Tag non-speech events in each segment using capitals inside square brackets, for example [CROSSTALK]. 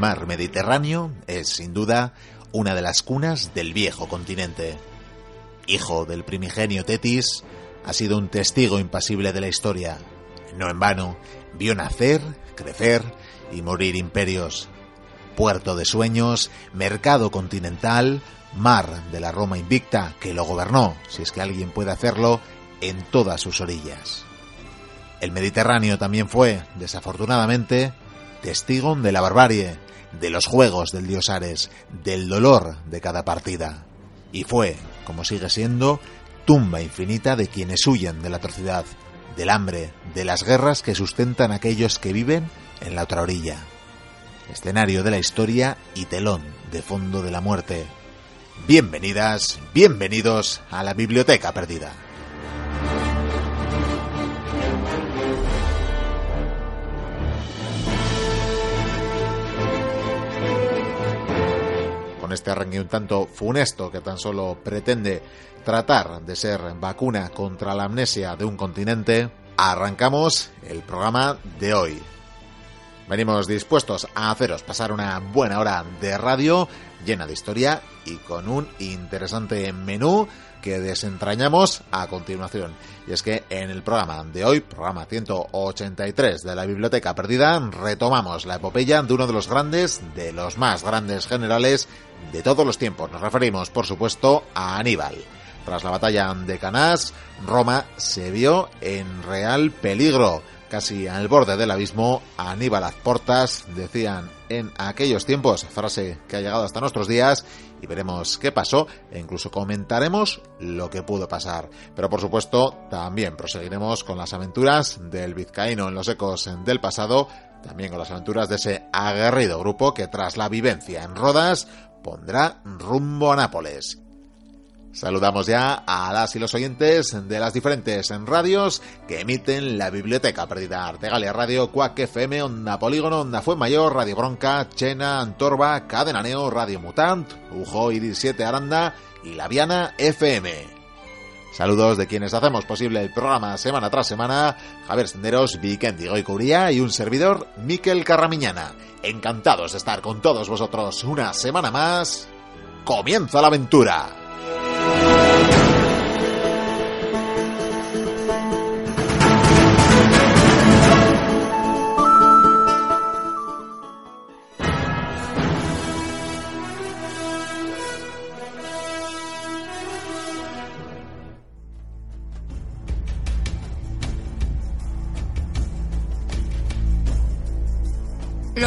Mar Mediterráneo es, sin duda, una de las cunas del viejo continente. Hijo del primigenio Tetis, ha sido un testigo impasible de la historia. No en vano, vio nacer, crecer y morir imperios. Puerto de sueños, mercado continental, mar de la Roma invicta que lo gobernó, si es que alguien puede hacerlo, en todas sus orillas. El Mediterráneo también fue, desafortunadamente, testigo de la barbarie, de los juegos del dios Ares, del dolor de cada partida. Y fue, como sigue siendo, tumba infinita de quienes huyen de la atrocidad, del hambre, de las guerras que sustentan aquellos que viven en la otra orilla. Escenario de la historia y telón de fondo de la muerte. Bienvenidas, bienvenidos a la Biblioteca Perdida. Con este arranque un tanto funesto que tan solo pretende tratar de ser vacuna contra la amnesia de un continente, arrancamos el programa de hoy. Venimos dispuestos a haceros pasar una buena hora de radio llena de historia y con un interesante menú que desentrañamos a continuación. Y es que en el programa de hoy, programa 183 de la Biblioteca Perdida, retomamos la epopeya de uno de los grandes, de los más grandes generales de todos los tiempos. Nos referimos, por supuesto, a Aníbal. Tras la batalla de Canás, Roma se vio en real peligro. Casi al borde del abismo, Aníbal Azportas decían en aquellos tiempos, frase que ha llegado hasta nuestros días, y veremos qué pasó e incluso comentaremos lo que pudo pasar. Pero por supuesto, también proseguiremos con las aventuras del vizcaíno en los ecos del pasado, también con las aventuras de ese aguerrido grupo que tras la vivencia en Rodas pondrá rumbo a Nápoles. Saludamos ya a las y los oyentes de las diferentes radios que emiten la Biblioteca Perdida Artegalia Radio, Cuac FM, Onda Polígono, Onda Mayor, Radio Bronca, Chena, Antorba, Cadena Neo, Radio Mutant, Ujo Iris 7 Aranda y La Viana FM. Saludos de quienes hacemos posible el programa semana tras semana, Javier Senderos, Vikendi Goicuría y un servidor, Miquel Carramiñana. Encantados de estar con todos vosotros una semana más. ¡Comienza la aventura!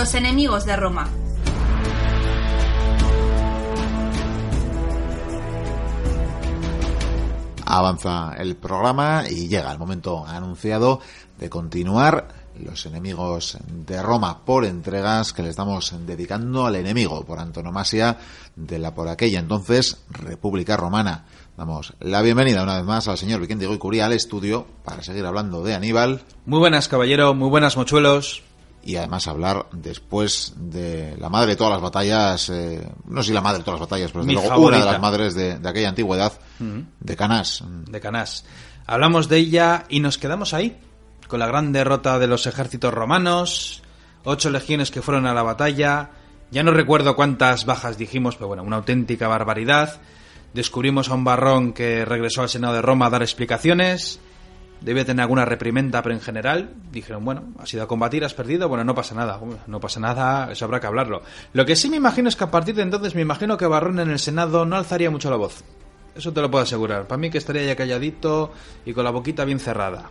Los enemigos de Roma. Avanza el programa y llega el momento anunciado de continuar los enemigos de Roma por entregas que le estamos dedicando al enemigo por antonomasia de la por aquella entonces República Romana. Damos la bienvenida una vez más al señor Vicente Goycurí al estudio para seguir hablando de Aníbal. Muy buenas, caballero, muy buenas, mochuelos y además hablar después de la madre de todas las batallas, eh, no sé si la madre de todas las batallas, pero desde luego una de las madres de, de aquella antigüedad, uh -huh. de Canás. De Canás. Hablamos de ella y nos quedamos ahí, con la gran derrota de los ejércitos romanos, ocho legiones que fueron a la batalla, ya no recuerdo cuántas bajas dijimos, pero bueno, una auténtica barbaridad. Descubrimos a un barrón que regresó al Senado de Roma a dar explicaciones debía tener alguna reprimenda, pero en general dijeron, bueno, has ido a combatir, has perdido, bueno, no pasa nada, no pasa nada, eso habrá que hablarlo. Lo que sí me imagino es que a partir de entonces me imagino que Barrón en el Senado no alzaría mucho la voz. Eso te lo puedo asegurar. Para mí que estaría ya calladito y con la boquita bien cerrada.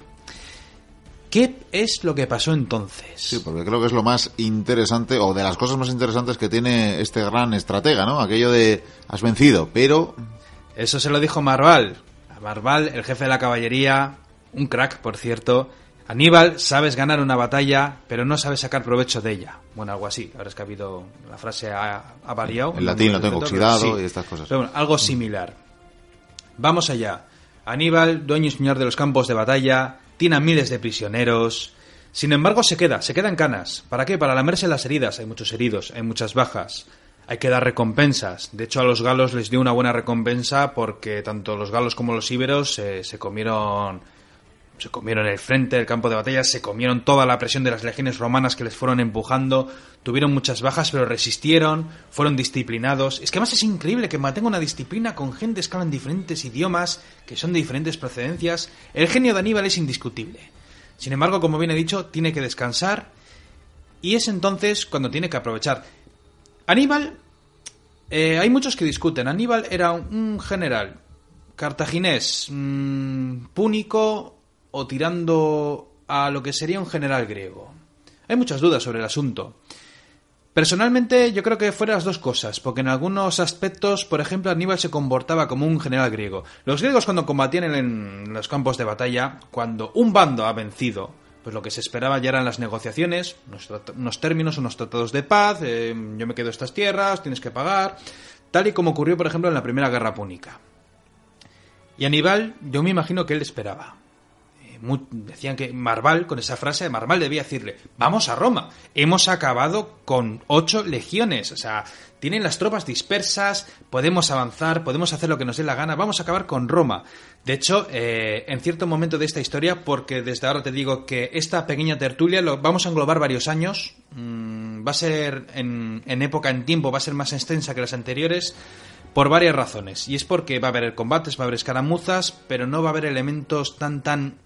¿Qué es lo que pasó entonces? Sí, porque creo que es lo más interesante, o de las cosas más interesantes que tiene este gran estratega, ¿no? Aquello de has vencido, pero... Eso se lo dijo Marval. A Marval, el jefe de la caballería, un crack, por cierto. Aníbal, sabes ganar una batalla, pero no sabes sacar provecho de ella. Bueno, algo así. Ahora es que ha habido. La frase ha, ha variado. El latín lo tengo oxidado Sí. y estas cosas. Pero bueno, algo similar. Vamos allá. Aníbal, dueño y señor de los campos de batalla, tiene a miles de prisioneros. Sin embargo, se queda, se queda en canas. ¿Para qué? Para lamerse las heridas. Hay muchos heridos, hay muchas bajas. Hay que dar recompensas. De hecho, a los galos les dio una buena recompensa porque tanto los galos como los íberos eh, se comieron se comieron el frente del campo de batalla, se comieron toda la presión de las legiones romanas que les fueron empujando, tuvieron muchas bajas, pero resistieron, fueron disciplinados. Es que además es increíble que mantenga una disciplina con gentes que hablan diferentes idiomas, que son de diferentes procedencias. El genio de Aníbal es indiscutible. Sin embargo, como bien he dicho, tiene que descansar y es entonces cuando tiene que aprovechar. Aníbal, eh, hay muchos que discuten. Aníbal era un, un general cartaginés, mm, púnico o tirando a lo que sería un general griego. Hay muchas dudas sobre el asunto. Personalmente yo creo que fueron las dos cosas, porque en algunos aspectos, por ejemplo, Aníbal se comportaba como un general griego. Los griegos cuando combatían en los campos de batalla, cuando un bando ha vencido, pues lo que se esperaba ya eran las negociaciones, unos, términos, unos tratados de paz, eh, yo me quedo estas tierras, tienes que pagar, tal y como ocurrió, por ejemplo, en la Primera Guerra Púnica. Y Aníbal, yo me imagino que él esperaba. Decían que Marval, con esa frase, Marval debía decirle, vamos a Roma, hemos acabado con ocho legiones, o sea, tienen las tropas dispersas, podemos avanzar, podemos hacer lo que nos dé la gana, vamos a acabar con Roma. De hecho, eh, en cierto momento de esta historia, porque desde ahora te digo que esta pequeña tertulia lo vamos a englobar varios años, mm, va a ser en, en época, en tiempo, va a ser más extensa que las anteriores, por varias razones. Y es porque va a haber combates, va a haber escaramuzas, pero no va a haber elementos tan tan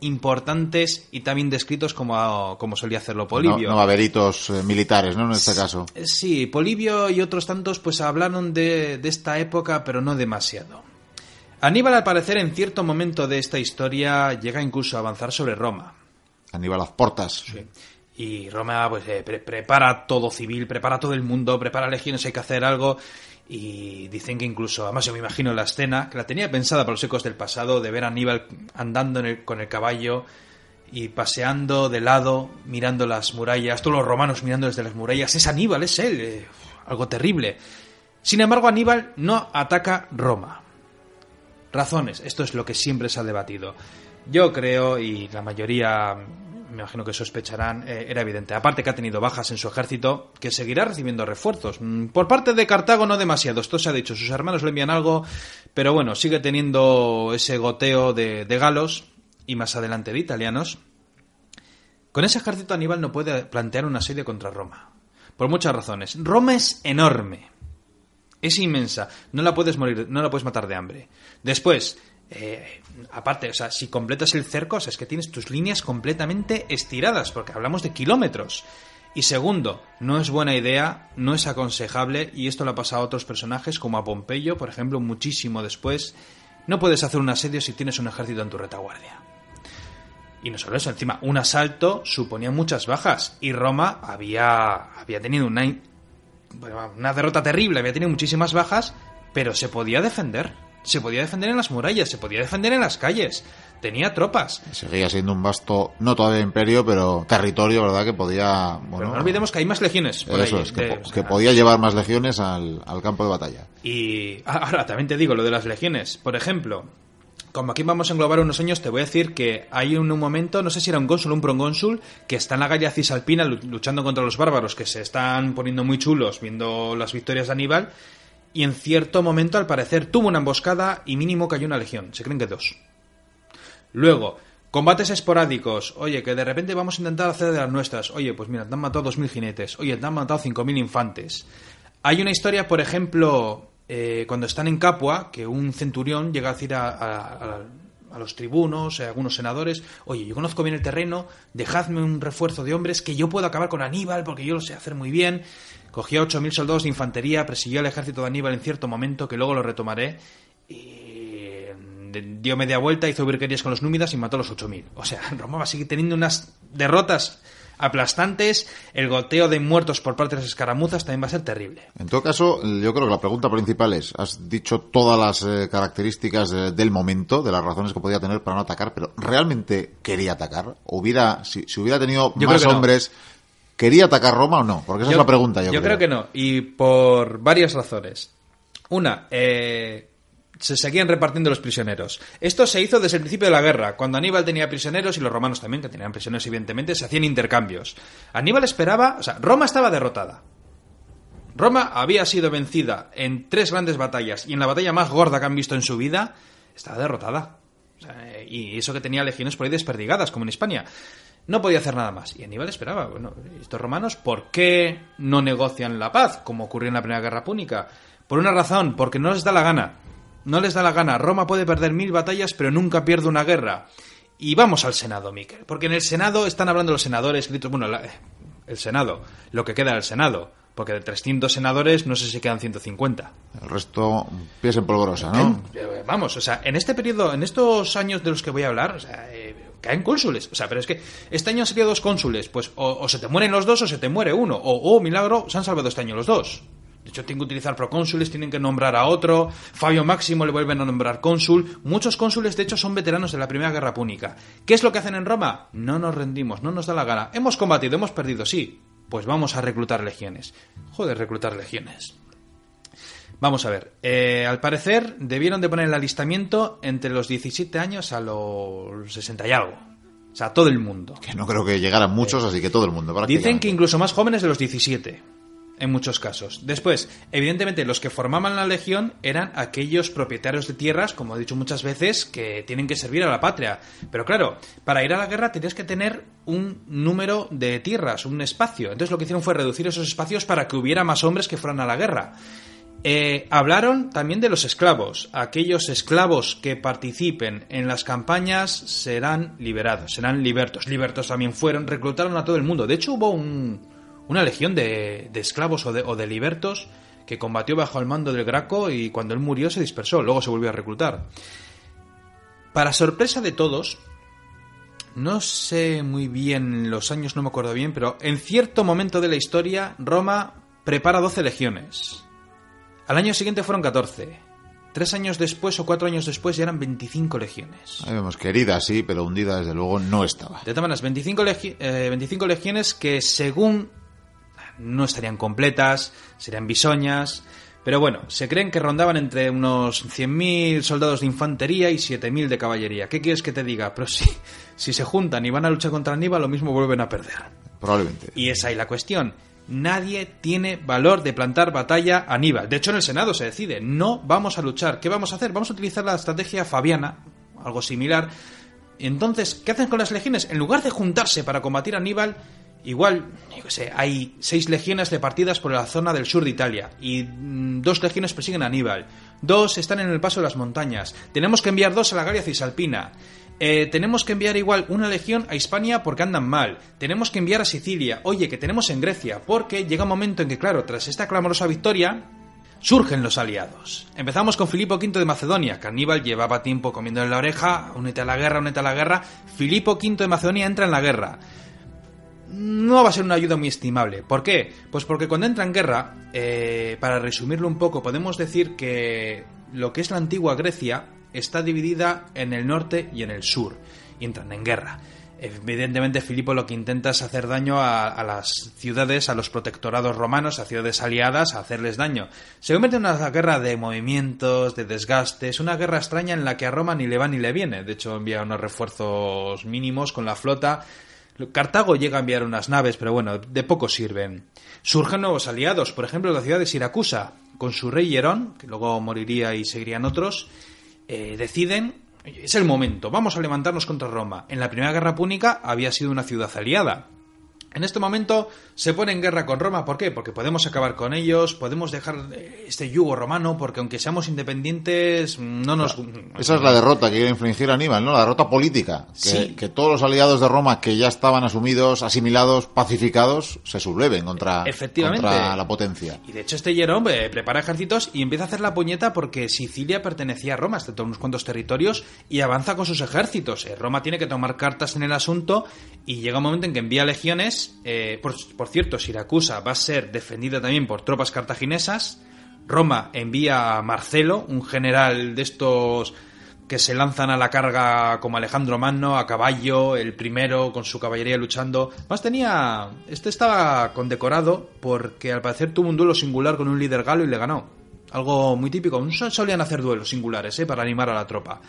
importantes y tan bien descritos como, como solía hacerlo No, Polibio. no haber hitos eh, militares, ¿no? En este caso. Sí, Polibio y otros tantos pues hablaron de, de esta época, pero no demasiado. Aníbal, al parecer, en cierto momento de esta historia, llega incluso a avanzar sobre Roma. Aníbal las portas. Y Roma pues eh, pre- prepara todo civil, prepara todo el mundo, prepara legiones, hay que hacer algo. Y dicen que incluso, además yo me imagino la escena, que la tenía pensada para los ecos del pasado, de ver a Aníbal andando con el caballo y paseando de lado, mirando las murallas, todos los romanos mirando desde las murallas. Es Aníbal, es él. eh, algo terrible. Sin embargo, Aníbal no ataca Roma. Razones, esto es lo que siempre se ha debatido. Yo creo, y la mayoría me imagino que sospecharán, eh, era evidente. Aparte que ha tenido bajas en su ejército, que seguirá recibiendo refuerzos. Mm, Por parte de Cartago no demasiado, esto se ha dicho, sus hermanos le envían algo, pero bueno, sigue teniendo ese goteo de, de galos y más adelante de italianos. Con ese ejército Aníbal no puede plantear un asedio contra Roma. Por muchas razones. Roma es enorme. Es inmensa. No la puedes morir, no la puedes matar de hambre. Después, eh, aparte, o sea, si completas el cerco, o sea, es que tienes tus líneas completamente estiradas, porque hablamos de kilómetros. Y segundo, no es buena idea, no es aconsejable, y esto le ha pasado a otros personajes, como a Pompeyo, por ejemplo, muchísimo después. No puedes hacer un asedio si tienes un ejército en tu retaguardia. Y no solo eso, encima, un asalto suponía muchas bajas, y Roma había, había tenido una, una derrota terrible, había tenido muchísimas bajas, pero se podía defender. Se podía defender en las murallas, se podía defender en las calles. Tenía tropas. Seguía siendo un vasto, no todavía imperio, pero territorio, ¿verdad? Que podía. Pero Bueno, no olvidemos que hay más legiones. Por eso ahí, es, que, de- po- o sea, que podía llevar más legiones al, al campo de batalla. Y ahora también te digo lo de las legiones. Por ejemplo, como aquí vamos a englobar unos años, te voy a decir que hay un, un momento, no sé si era un cónsul o un procónsul, que está en la galla cisalpina lu- luchando contra los bárbaros, que se están poniendo muy chulos viendo las victorias de Aníbal, y en cierto momento, al parecer, tuvo una emboscada y mínimo cayó una legión. Se creen que dos. Luego, combates esporádicos. Oye, que de repente vamos a intentar hacer de las nuestras. Oye, pues mira, te han matado 2.000 jinetes. Oye, te han matado 5.000 infantes. Hay una historia, por ejemplo, eh, cuando están en Capua, que un centurión llega a decir a, a- a los tribunos, a algunos senadores, oye, yo conozco bien el terreno, dejadme un refuerzo de hombres que yo puedo acabar con Aníbal porque yo lo sé hacer muy bien. Cogió a 8.000 soldados de infantería, persiguió al ejército de Aníbal en cierto momento, que luego lo retomaré, y de- dio media vuelta, hizo virguerías con los númidas y mató a los 8.000. O sea, [LAUGHS] Roma va a seguir teniendo unas derrotas aplastantes, el goteo de muertos por parte de las escaramuzas también va a ser terrible. En todo caso, yo creo que la pregunta principal es, has dicho todas las eh, características eh, del momento, de las razones que podía tener para no atacar, pero ¿realmente quería atacar? ¿Hubiera, si, si hubiera tenido Yo más creo no. hombres, ¿quería atacar Roma o no? Porque esa es la pregunta, yo, yo creo. que no, y por varias razones. Una, eh, se seguían repartiendo los prisioneros. Esto se hizo desde el principio de la guerra, cuando Aníbal tenía prisioneros y los romanos también, que tenían prisioneros evidentemente, se hacían intercambios. Aníbal esperaba, o sea, Roma estaba derrotada. Roma había sido vencida en tres grandes batallas y en la batalla más gorda que han visto en su vida, estaba derrotada. Y eso que tenía legiones por ahí desperdigadas, como en España. No podía hacer nada más. Y Aníbal esperaba, bueno, estos romanos, ¿por qué no negocian la paz, como ocurrió en la Primera Guerra Púnica? Por una razón, porque no les da la gana. No les da la gana. Roma puede perder mil batallas, pero nunca pierde una guerra. Y vamos al Senado, Miquel. Porque en el Senado están hablando los senadores, gritos, bueno, la- el Senado, lo que queda del Senado. Porque de 300 senadores, no sé si quedan 150. El resto, pies en polvorosa, ¿no? Eh, Vamos, o sea, en este periodo, en estos años de los que voy a hablar, o sea, eh, caen cónsules. O sea, pero es que este año han salido dos cónsules. Pues o, o se te mueren los dos o se te muere uno. O, oh, milagro, se han salvado este año los dos. De hecho, tienen que utilizar procónsules, tienen que nombrar a otro. Fabio Máximo le vuelven a nombrar cónsul. Muchos cónsules, de hecho, son veteranos de la Primera Guerra Púnica. ¿Qué es lo que hacen en Roma? No nos rendimos, no nos da la gana. Hemos combatido, hemos perdido, sí. Pues vamos a reclutar legiones. Joder, reclutar legiones. Vamos a ver. eh, al parecer debieron de poner el alistamiento entre los 17 años a los 60 y algo. O sea, todo el mundo. Que no creo que llegaran muchos, así que todo el mundo. Dicen que incluso más jóvenes de los 17. En muchos casos. Después, evidentemente, los que formaban la legión eran aquellos propietarios de tierras, como he dicho muchas veces, que tienen que servir a la patria. Pero claro, para ir a la guerra tenías que tener un número de tierras, un espacio. Entonces lo que hicieron fue reducir esos espacios para que hubiera más hombres que fueran a la guerra. Eh, hablaron también de los esclavos. Aquellos esclavos que participen en las campañas serán liberados, serán libertos. Libertos también fueron, reclutaron a todo el mundo. De hecho, hubo un- una legión de, de esclavos o de, o de libertos que combatió bajo el mando del Graco y cuando él murió se dispersó, luego se volvió a reclutar. Para sorpresa de todos, no sé muy bien los años, no me acuerdo bien, pero en cierto momento de la historia, Roma prepara 12 legiones. Al año siguiente fueron 14. Tres años después o cuatro años después ya eran 25 legiones. Ahí vemos que herida sí, pero hundida desde luego no estaba. De todas maneras, 25, legi- eh, 25 legiones que según no estarían completas, serían bisoñas, pero bueno, se creen que rondaban entre unos 100.000 soldados de infantería y 7.000 de caballería. ¿Qué quieres que te diga? Pero si, si se juntan y van a luchar contra Aníbal, lo mismo vuelven a perder. Probablemente. Y esa es la cuestión. Nadie tiene valor de plantar batalla a Aníbal. De hecho, en el Senado se decide, no vamos a luchar. ¿Qué vamos a hacer? Vamos a utilizar la estrategia fabiana, algo similar. Entonces, ¿qué hacen con las legiones? En lugar de juntarse para combatir a Aníbal, igual, yo sé, hay seis legiones repartidas por la zona del sur de Italia y mm, dos legiones persiguen a Aníbal. Dos están en el paso de las montañas. Tenemos que enviar dos a la Galia Cisalpina. Eh, tenemos que enviar igual una legión a Hispania porque andan mal. Tenemos que enviar a Sicilia. Oye, que tenemos en Grecia. Porque llega un momento en que, claro, tras esta clamorosa victoria, surgen los aliados. Empezamos con Filipo V de Macedonia, que Aníbal llevaba tiempo comiendo en la oreja. Únete a la guerra, únete a la guerra. Filipo V de Macedonia entra en la guerra. No va a ser una ayuda muy estimable. ¿Por qué? Pues porque cuando entra en guerra, eh, para resumirlo un poco, podemos decir que lo que es la antigua Grecia está dividida en el norte y en el sur. Y entran en guerra. Evidentemente, Filipo lo que intenta es hacer daño a, las ciudades, a los protectorados romanos, a ciudades aliadas, a hacerles daño. Se convierte en una guerra de movimientos, de desgastes, una guerra extraña en la que a Roma ni le va ni le viene. De hecho, envía unos refuerzos mínimos con la flota. Cartago llega a enviar unas naves, pero bueno, de poco sirven. Surgen nuevos aliados, por ejemplo, la ciudad de Siracusa, con su rey Hierón, que luego moriría y seguirían otros, eh, deciden, "Oye, es el momento, vamos a levantarnos contra Roma. En la Primera Guerra Púnica había sido una ciudad aliada. En este momento se pone en guerra con Roma, ¿por qué? Porque podemos acabar con ellos, podemos dejar eh, este yugo romano, porque aunque seamos independientes, no nos... Esa es la derrota que quiere infligir Aníbal, ¿no? La derrota política. Que, Sí. que todos los aliados de Roma que ya estaban asumidos, asimilados, pacificados, se subleven contra, Efectivamente. contra la potencia. Y de hecho este Jerón eh, prepara ejércitos y empieza a hacer la puñeta porque Sicilia pertenecía a Roma, excepto unos cuantos territorios, y avanza con sus ejércitos. Eh, Roma tiene que tomar cartas en el asunto y llega un momento en que envía legiones eh, por, por cierto, Siracusa va a ser defendida también por tropas cartaginesas. Roma envía a Marcelo, un general de estos que se lanzan a la carga como Alejandro Magno, a caballo, el primero con su caballería luchando. Más tenía. Este estaba condecorado porque al parecer tuvo un duelo singular con un líder galo y le ganó. Algo muy típico. No solían hacer duelos singulares, ¿eh? Para animar a la tropa.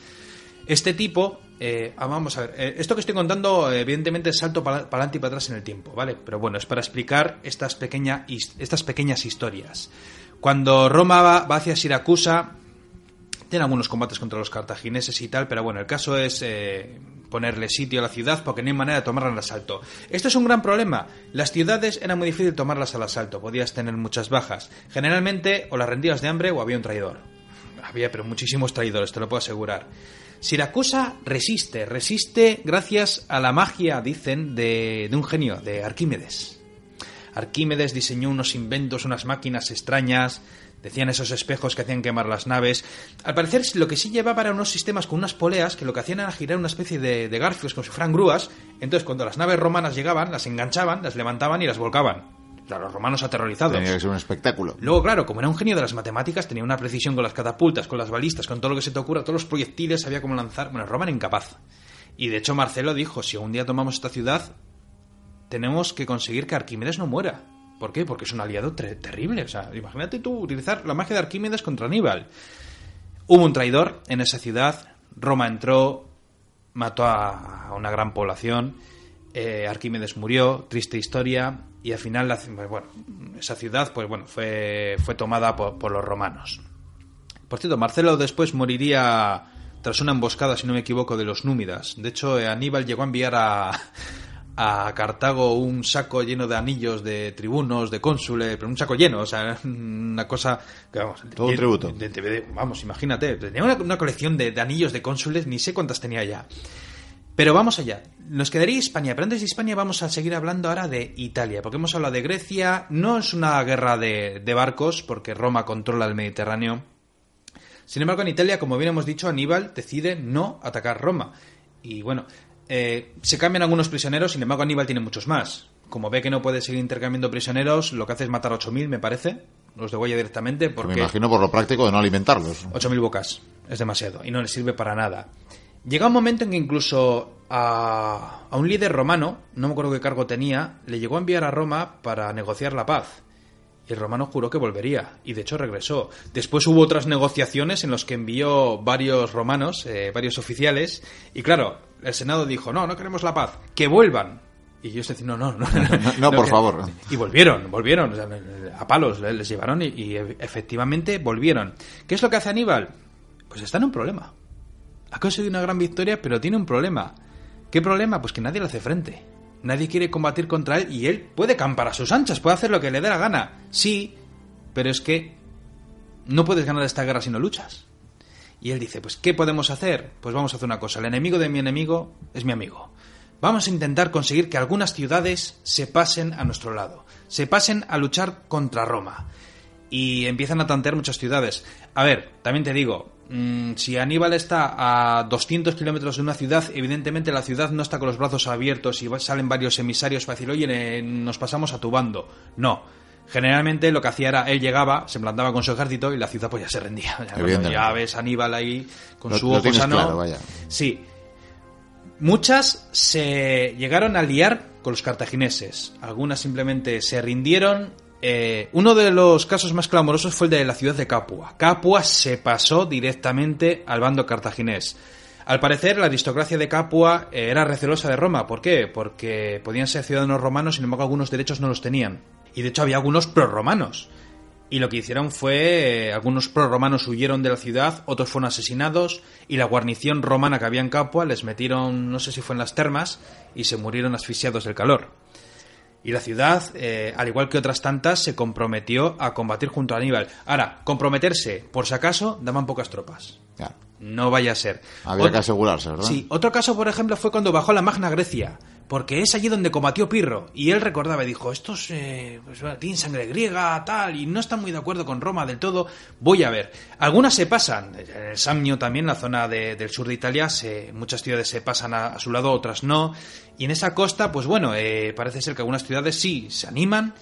Este tipo. Eh, ah, vamos a ver. eh, esto que estoy contando, evidentemente, salto para adelante y para atrás en el tiempo, ¿vale? Pero bueno, es para explicar estas, estas pequeñas historias. Cuando Roma va, va hacia Siracusa, tiene algunos combates contra los cartagineses y tal, pero bueno, el caso es eh, ponerle sitio a la ciudad porque no hay manera de tomarla al asalto. Esto es un gran problema. Las ciudades era muy difícil tomarlas al asalto, podías tener muchas bajas. Generalmente o las rendías de hambre o había un traidor. Había, pero muchísimos traidores, te lo puedo asegurar. Siracusa resiste, resiste gracias a la magia, dicen, de, un genio, de Arquímedes. Arquímedes diseñó unos inventos, unas máquinas extrañas, decían esos espejos que hacían quemar las naves. Al parecer lo que sí llevaba eran unos sistemas con unas poleas que lo que hacían era girar una especie de, de garfios como si fueran grúas. Entonces cuando las naves romanas llegaban, las enganchaban, las levantaban y las volcaban. Claro, los romanos aterrorizados. Tenía que ser un espectáculo. Luego, claro, como era un genio de las matemáticas, tenía una precisión con las catapultas, con las balistas, con todo lo que se te ocurra, todos los proyectiles, sabía cómo lanzar. Bueno, Roma era incapaz. Y de hecho, Marcelo dijo: si un día tomamos esta ciudad, tenemos que conseguir que Arquímedes no muera. ¿Por qué? Porque es un aliado terrible. O sea, imagínate tú utilizar la magia de Arquímedes contra Aníbal. Hubo un traidor en esa ciudad. Roma entró, mató a a una gran población. Eh, Arquímedes murió, triste historia. Y al final, la pues, bueno, esa ciudad pues, bueno, fue, fue tomada por, por los romanos. Por cierto, Marcelo después moriría tras una emboscada, si no me equivoco, de los númidas. De hecho, eh, Aníbal llegó a enviar a, a Cartago un saco lleno de anillos de tribunos, de cónsules, pero un saco lleno, o sea, una cosa que vamos. Todo un tributo. de- de- de- vamos, imagínate, tenía una, una colección de anillos de cónsules, ni sé cuántas tenía ya. Pero vamos allá. Nos quedaría España, pero antes de España vamos a seguir hablando ahora de Italia, porque hemos hablado de Grecia. No es una guerra de, de barcos, porque Roma controla el Mediterráneo. Sin embargo, en Italia, como bien hemos dicho, Aníbal decide no atacar Roma. Y bueno, eh, se cambian algunos prisioneros, sin embargo, Aníbal tiene muchos más. Como ve que no puede seguir intercambiando prisioneros, lo que hace es matar a 8.000, me parece. Los degüella directamente Me porque... imagino por lo práctico de no alimentarlos. 8.000 bocas. Es demasiado. Y no le sirve para nada. Llega un momento en que incluso a, a un líder romano, no me acuerdo qué cargo tenía, le llegó a enviar a Roma para negociar la paz. Y el romano juró que volvería. Y de hecho regresó. Después hubo otras negociaciones en las que envió varios romanos, eh, varios oficiales. Y claro, el Senado dijo, no, no queremos la paz. Que vuelvan. Y ellos decían, no, no, no. [LAUGHS] No, por que- favor. Y volvieron, volvieron. o sea, a palos les llevaron y, y efectivamente volvieron. ¿Qué es lo que hace Aníbal? Pues está en un problema. Ha conseguido una gran victoria, pero tiene un problema. ¿Qué problema? Pues que nadie le hace frente. Nadie quiere combatir contra él y él puede campar a sus anchas, puede hacer lo que le dé la gana. Sí, pero es que no puedes ganar esta guerra si no luchas. Y él dice, pues ¿qué podemos hacer? Pues vamos a hacer una cosa. El enemigo de mi enemigo es mi amigo. Vamos a intentar conseguir que algunas ciudades se pasen a nuestro lado. Se pasen a luchar contra Roma. Y empiezan a tantear muchas ciudades. A ver, también te digo, mm, si Aníbal está a 200 kilómetros de una ciudad, evidentemente la ciudad no está con los brazos abiertos y salen varios emisarios para decir, oye, eh, nos pasamos a tu bando. No. Generalmente lo que hacía era, él llegaba, se plantaba con su ejército y la ciudad pues ya se rendía. [LAUGHS] Ya, ves a Aníbal ahí con Lo- su ojo tienes sano. claro, vaya. Sí. Muchas se llegaron a liar con los cartagineses. Algunas simplemente se rindieron. Eh, uno de los casos más clamorosos fue el de la ciudad de Capua. Capua se pasó directamente al bando cartaginés. Al parecer, la aristocracia de Capua eh, era recelosa de Roma. ¿Por qué? Porque podían ser ciudadanos romanos, sin embargo, algunos derechos no los tenían. Y de hecho, había algunos prorromanos. Y lo que hicieron fue, eh, algunos prorromanos huyeron de la ciudad, otros fueron asesinados, y la guarnición romana que había en Capua les metieron, no sé si fue en las termas, y se murieron asfixiados del calor. Y la ciudad, eh, al igual que otras tantas, se comprometió a combatir junto a Aníbal. Ahora, comprometerse, por si acaso, daban pocas tropas. Ya. No vaya a ser. Había Ot- que asegurarse, ¿verdad? Sí, otro caso, por ejemplo, fue cuando bajó la Magna Grecia, porque es allí donde combatió Pirro, y él recordaba y dijo, estos eh, pues, tienen sangre griega, tal, y no están muy de acuerdo con Roma del todo, voy a ver. Algunas se pasan, en el Samnio también, la zona de- del sur de Italia, se- muchas ciudades se pasan a, a su lado, otras no, y en esa costa, pues bueno, eh, parece ser que algunas ciudades sí se animan,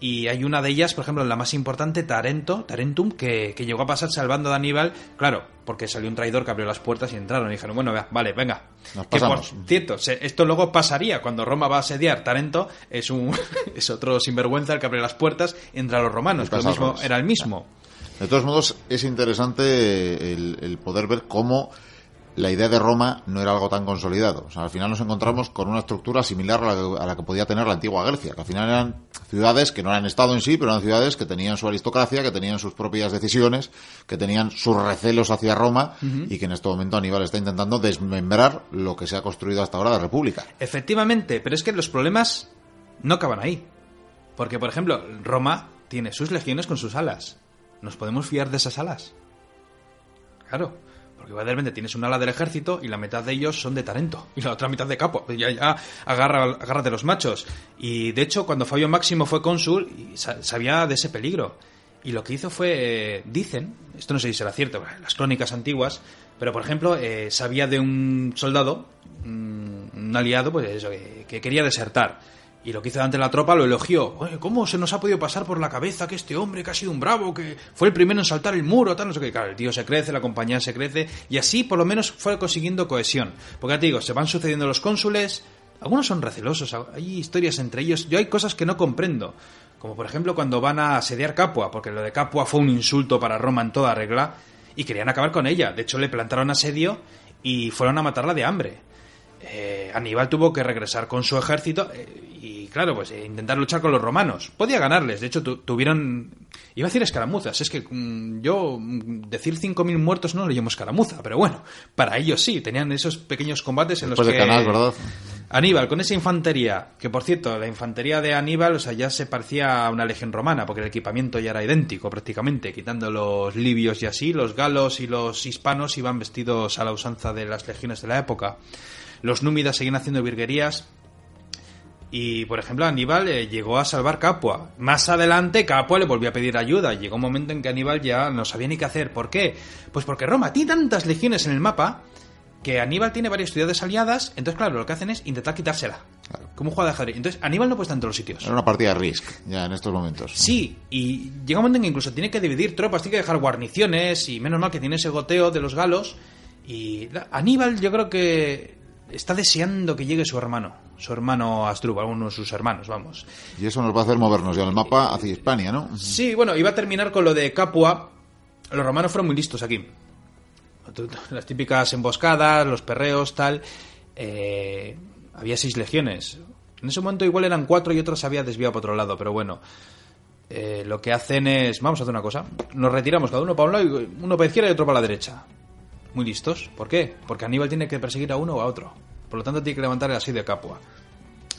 y hay una de ellas, por ejemplo, la más importante, Tarento, Tarentum, que, que llegó a pasarse al bando de Aníbal, claro, porque salió un traidor que abrió las puertas y entraron y dijeron, bueno, vea, vale, venga. Nos que por pasamos. cierto, esto luego pasaría cuando Roma va a asediar Tarento, es un [LAUGHS] es otro sinvergüenza el que abre las puertas, entra a los romanos, que lo mismo era el mismo. De todos modos, es interesante el, el poder ver cómo la idea de Roma no era algo tan consolidado. O sea, al final nos encontramos con una estructura similar a la, que, a la que podía tener la antigua Grecia, que al final eran ciudades que no eran Estado en sí, pero eran ciudades que tenían su aristocracia, que tenían sus propias decisiones, que tenían sus recelos hacia Roma y que en este momento Aníbal está intentando desmembrar lo que se ha construido hasta ahora de república. Efectivamente, pero es que los problemas no acaban ahí. Porque, por ejemplo, Roma tiene sus legiones con sus alas. ¿Nos podemos fiar de esas alas? Claro, porque de repente tienes un ala del ejército y la mitad de ellos son de Tarento y la otra mitad de Capo. Ya, ya, agarra, agárrate los machos. Y de hecho, cuando Fabio Máximo fue cónsul, sabía de ese peligro. Y lo que hizo fue, eh, dicen, esto no sé si será cierto, las crónicas antiguas, pero por ejemplo, eh, sabía de un soldado, un, aliado, pues eso, que quería desertar. Y lo que hizo de la tropa lo elogió. Oye, ¿cómo se nos ha podido pasar por la cabeza que este hombre, que ha sido un bravo, que fue el primero en saltar el muro, tal, no sé qué? Claro, el tío se crece, la compañía se crece, y así por lo menos fue consiguiendo cohesión. Porque ya te digo, se van sucediendo los cónsules, algunos son recelosos, hay historias entre ellos, yo hay cosas que no comprendo. Como por ejemplo cuando van a asediar Capua, porque lo de Capua fue un insulto para Roma en toda regla, y querían acabar con ella. De hecho, le plantaron asedio y fueron a matarla de hambre. Eh, Aníbal tuvo que regresar con su ejército eh, y, claro, pues eh, intentar luchar con los romanos. Podía ganarles, de hecho, tu- tuvieron. Iba a decir escaramuzas, es que mm, yo mm, decir 5.000 muertos no lo llamo escaramuza, pero bueno, para ellos sí, tenían esos pequeños combates en Después los de que. Canal, ¿verdad? Aníbal, con esa infantería, que por cierto, la infantería de Aníbal, o sea, ya se parecía a una legión romana, porque el equipamiento ya era idéntico prácticamente, quitando los libios y así, los galos y los hispanos iban vestidos a la usanza de las legiones de la época. Los númidas seguían haciendo virguerías. Y, por ejemplo, Aníbal eh, llegó a salvar Capua. Más adelante, Capua le volvió a pedir ayuda. Llegó un momento en que Aníbal ya no sabía ni qué hacer. ¿Por qué? Pues porque Roma tiene tantas legiones en el mapa que Aníbal tiene varias ciudades aliadas. Entonces, claro, lo que hacen es intentar quitársela. Claro. Como un juego de ajedrez. Entonces, Aníbal no puede estar en todos los sitios. Era una partida de Risk, ya en estos momentos. Sí, y llega un momento en que incluso tiene que dividir tropas, tiene que dejar guarniciones, y menos mal que tiene ese goteo de los galos. Y Aníbal, yo creo que está deseando que llegue su hermano, su hermano Asdrúbal, uno de sus hermanos, vamos. Y eso nos va a hacer movernos ya el mapa hacia Hispania, ¿no? Sí, bueno, iba a terminar con lo de Capua. Los romanos fueron muy listos aquí. Las típicas emboscadas, los perreos, tal. Eh, había seis legiones. En ese momento igual eran cuatro y otros se había desviado para otro lado, pero bueno. Eh, lo que hacen es, vamos a hacer una cosa, nos retiramos cada uno para un lado, y uno para la izquierda y otro para la derecha. Muy listos. ¿Por qué? Porque Aníbal tiene que perseguir a uno o a otro. Por lo tanto, tiene que levantar el asedio de Capua.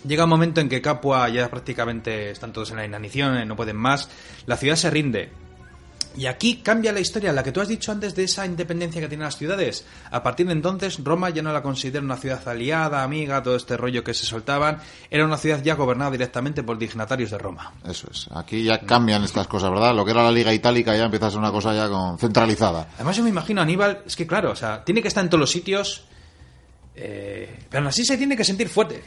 Llega un momento en que Capua ya prácticamente están todos en la inanición, eh, no pueden más. La ciudad se rinde. Y aquí cambia la historia, la que tú has dicho antes de esa independencia que tienen las ciudades. A partir de entonces, Roma ya no la considera una ciudad aliada, amiga, todo este rollo que se soltaban. Era una ciudad ya gobernada directamente por dignatarios de Roma. Eso es. Aquí ya cambian estas cosas, ¿verdad? Lo que era la Liga Itálica ya empieza a ser una cosa ya con centralizada. Además, yo me imagino Aníbal, es que claro, o sea, tiene que estar en todos los sitios, eh, pero aún así se tiene que sentir fuerte.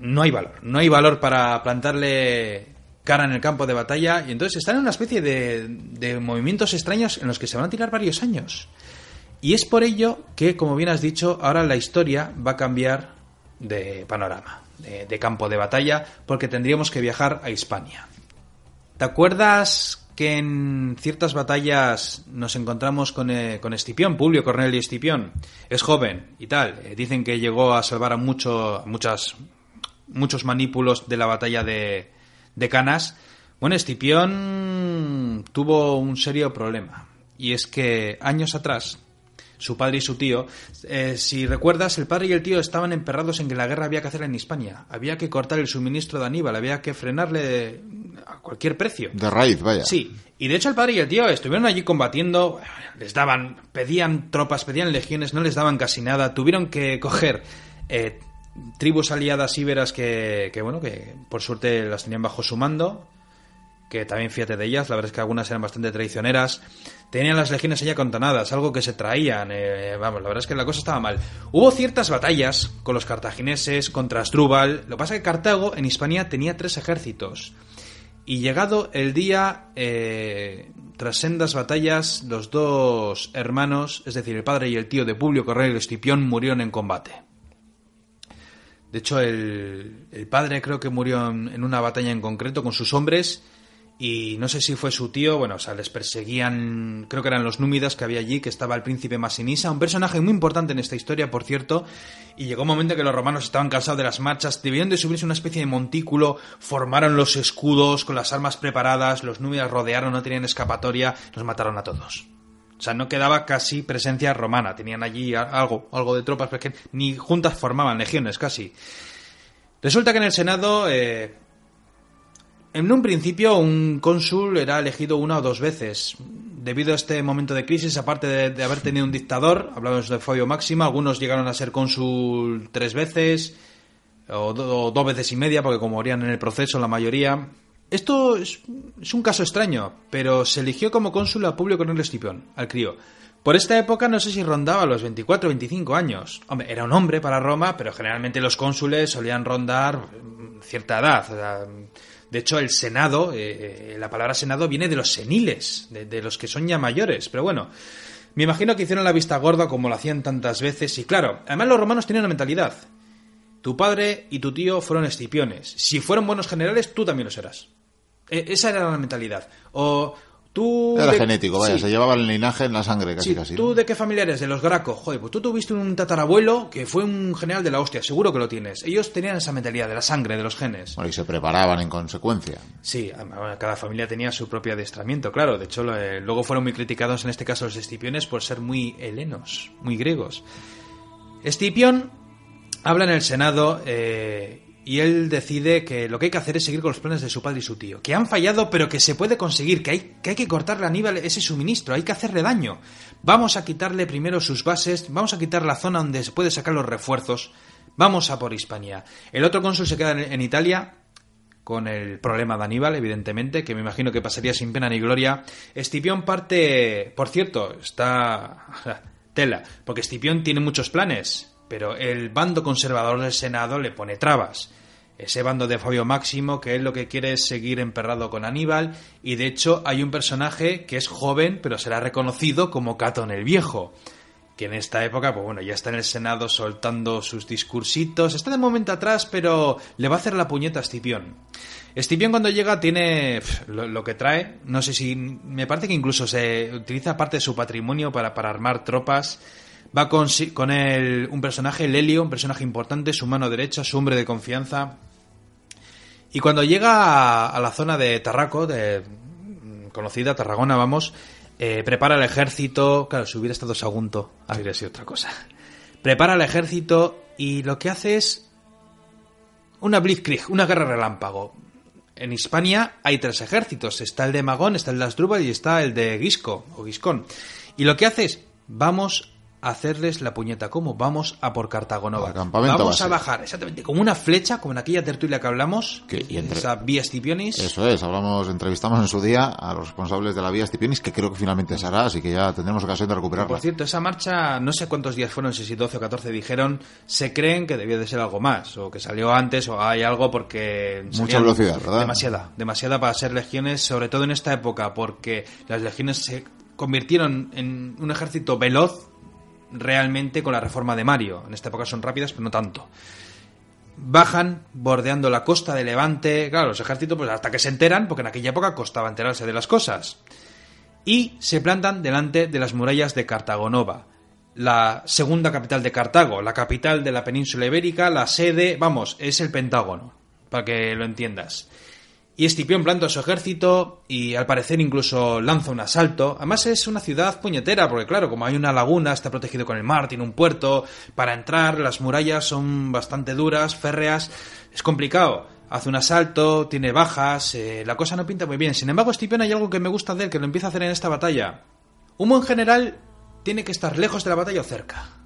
No hay valor, no hay valor para plantarle cara en el campo de batalla y entonces están en una especie de, de movimientos extraños en los que se van a tirar varios años. Y es por ello que, como bien has dicho, ahora la historia va a cambiar de panorama, de, campo de batalla, porque tendríamos que viajar a Hispania. ¿Te acuerdas que en ciertas batallas nos encontramos con, eh, con Escipión, Publio Cornelio Escipión? Es joven y tal. Eh, dicen que llegó a salvar a, mucho, muchas, muchos manípulos de la batalla de, de Canas. Bueno, Escipión tuvo un serio problema. Y es que años atrás, su padre y su tío, eh, si recuerdas, el padre y el tío estaban emperrados en que la guerra había que hacerla en Hispania. Había que cortar el suministro de Aníbal, había que frenarle a cualquier precio. De raíz, vaya. Sí, y de hecho el padre y el tío estuvieron allí combatiendo, les daban, pedían tropas, pedían legiones, no les daban casi nada, tuvieron que coger eh, tribus aliadas íberas que, que, bueno, que por suerte las tenían bajo su mando, que también fíjate de ellas, la verdad es que algunas eran bastante traicioneras, tenían las legiones allá contonadas, algo que se traían, eh, vamos, la verdad es que la cosa estaba mal. Hubo ciertas batallas con los cartagineses contra Asdrúbal, lo que pasa es que Cartago en Hispania tenía tres ejércitos, y llegado el día, eh, tras sendas batallas, los dos hermanos, es decir, el padre y el tío de Publio Cornelio Escipión, murieron en combate. De hecho, el, padre creo que murió en, en una batalla en concreto con sus hombres y no sé si fue su tío, bueno, o sea, les perseguían, creo que eran los númidas que había allí, que estaba el príncipe Masinisa, un personaje muy importante en esta historia, por cierto, y llegó un momento que los romanos estaban cansados de las marchas, debían de subirse una especie de montículo, formaron los escudos con las armas preparadas, los númidas rodearon, no tenían escapatoria, los mataron a todos. Sea, no quedaba casi presencia romana, tenían allí algo, algo de tropas, porque ni juntas formaban legiones casi. Resulta que en el Senado... Eh, en un principio, un cónsul era elegido una o dos veces. Debido a este momento de crisis, aparte de, haber tenido un dictador, hablamos de Fabio Máximo, algunos llegaron a ser cónsul tres veces, o, o dos veces y media, porque como morían en el proceso la mayoría. Esto es, un caso extraño, pero se eligió como cónsul a Publio Cornelio Escipión, al crío. Por esta época no sé si rondaba los 24 o 25 años. Hombre, era un hombre para Roma, pero generalmente los cónsules solían rondar cierta edad. De hecho, el Senado, eh, la palabra Senado viene de los seniles, de, de, los que son ya mayores. Pero bueno, me imagino que hicieron la vista gorda como lo hacían tantas veces. Y claro, además los romanos tenían una mentalidad. Tu padre y tu tío fueron escipiones. Si fueron buenos generales, tú también lo serás. E esa era la mentalidad. O, Tú Era de... genético, vaya, sí. se llevaba el linaje en la sangre casi sí, casi. ¿Tú ¿no? de qué familia eres? De los Graco. Joder, pues tú tuviste un tatarabuelo que fue un general de la hostia, seguro que lo tienes. Ellos tenían esa mentalidad de la sangre, de los genes. Bueno, y se preparaban en consecuencia. Sí, cada familia tenía su propio adiestramiento, claro. De hecho, luego fueron muy criticados en este caso los escipiones por ser muy helenos, muy griegos. Escipión habla en el Senado eh, y él decide que lo que hay que hacer es seguir con los planes de su padre y su tío, que han fallado pero que se puede conseguir, que hay que, cortarle a Aníbal ese suministro, hay que hacerle daño. Vamos a quitarle primero sus bases, vamos a quitar la zona donde se puede sacar los refuerzos, vamos a por Hispania. El otro cónsul se queda en, en Italia con el problema de Aníbal, evidentemente, que me imagino que pasaría sin pena ni gloria. Escipión parte, por cierto, está [LAUGHS] tela, porque Escipión tiene muchos planes, pero el bando conservador del Senado le pone trabas. Ese bando de Fabio Máximo, que él lo que quiere es seguir emperrado con Aníbal, y de hecho hay un personaje que es joven, pero será reconocido como Catón el Viejo, que en esta época, pues bueno, ya está en el Senado soltando sus discursitos, está de momento atrás, pero le va a hacer la puñeta a Escipión. Escipión cuando llega tiene lo, lo, que trae, no sé si, me parece que incluso se utiliza parte de su patrimonio para, para armar tropas, Va con, un personaje, Lelio, un personaje importante, su mano derecha, su hombre de confianza. Y cuando llega a, la zona de Tarraco, de conocida Tarragona, vamos, eh, prepara el ejército. Claro, si hubiera estado Sagunto, habría sido otra cosa. Prepara el ejército y lo que hace es una Blitzkrieg, una guerra relámpago. En Hispania hay tres ejércitos: está el de Magón, está el de Asdrúbal y está el de Gisco o Giscón. Y lo que hace es vamos hacerles la puñeta. ¿Cómo? Vamos a por Cartagonova. Vamos a, a bajar, exactamente, como una flecha, como en aquella tertulia que hablamos, que, y entre... esa vía Scipionis. Eso es, hablamos, entrevistamos en su día a los responsables de la vía Scipionis, que creo que finalmente se hará, así que ya tendremos ocasión de recuperarla. Por cierto, esa marcha, no sé cuántos días fueron, si 12 o 14 dijeron, se creen que debió de ser algo más, o que salió antes, o hay algo porque... Mucha velocidad, ¿verdad? Demasiada, demasiada para ser legiones, sobre todo en esta época, porque las legiones se convirtieron en un ejército veloz realmente con la reforma de Mario. En esta época son rápidas, pero no tanto. Bajan bordeando la costa de Levante. Claro, los ejércitos, pues hasta que se enteran, porque en aquella época costaba enterarse de las cosas. Y se plantan delante de las murallas de Cartagonova, la segunda capital de Cartago, la capital de la península ibérica, la sede, vamos, es el Pentágono, para que lo entiendas. Y Escipión planta su ejército y al parecer incluso lanza un asalto. Además es una ciudad puñetera porque claro, como hay una laguna, está protegido con el mar, tiene un puerto. Para entrar las murallas son bastante duras, férreas. Es complicado. hace un asalto, tiene bajas, eh, la cosa no pinta muy bien. Sin embargo, Escipión hay algo que me gusta de él, que lo empieza a hacer en esta batalla. Un buen general tiene que estar lejos de la batalla o cerca.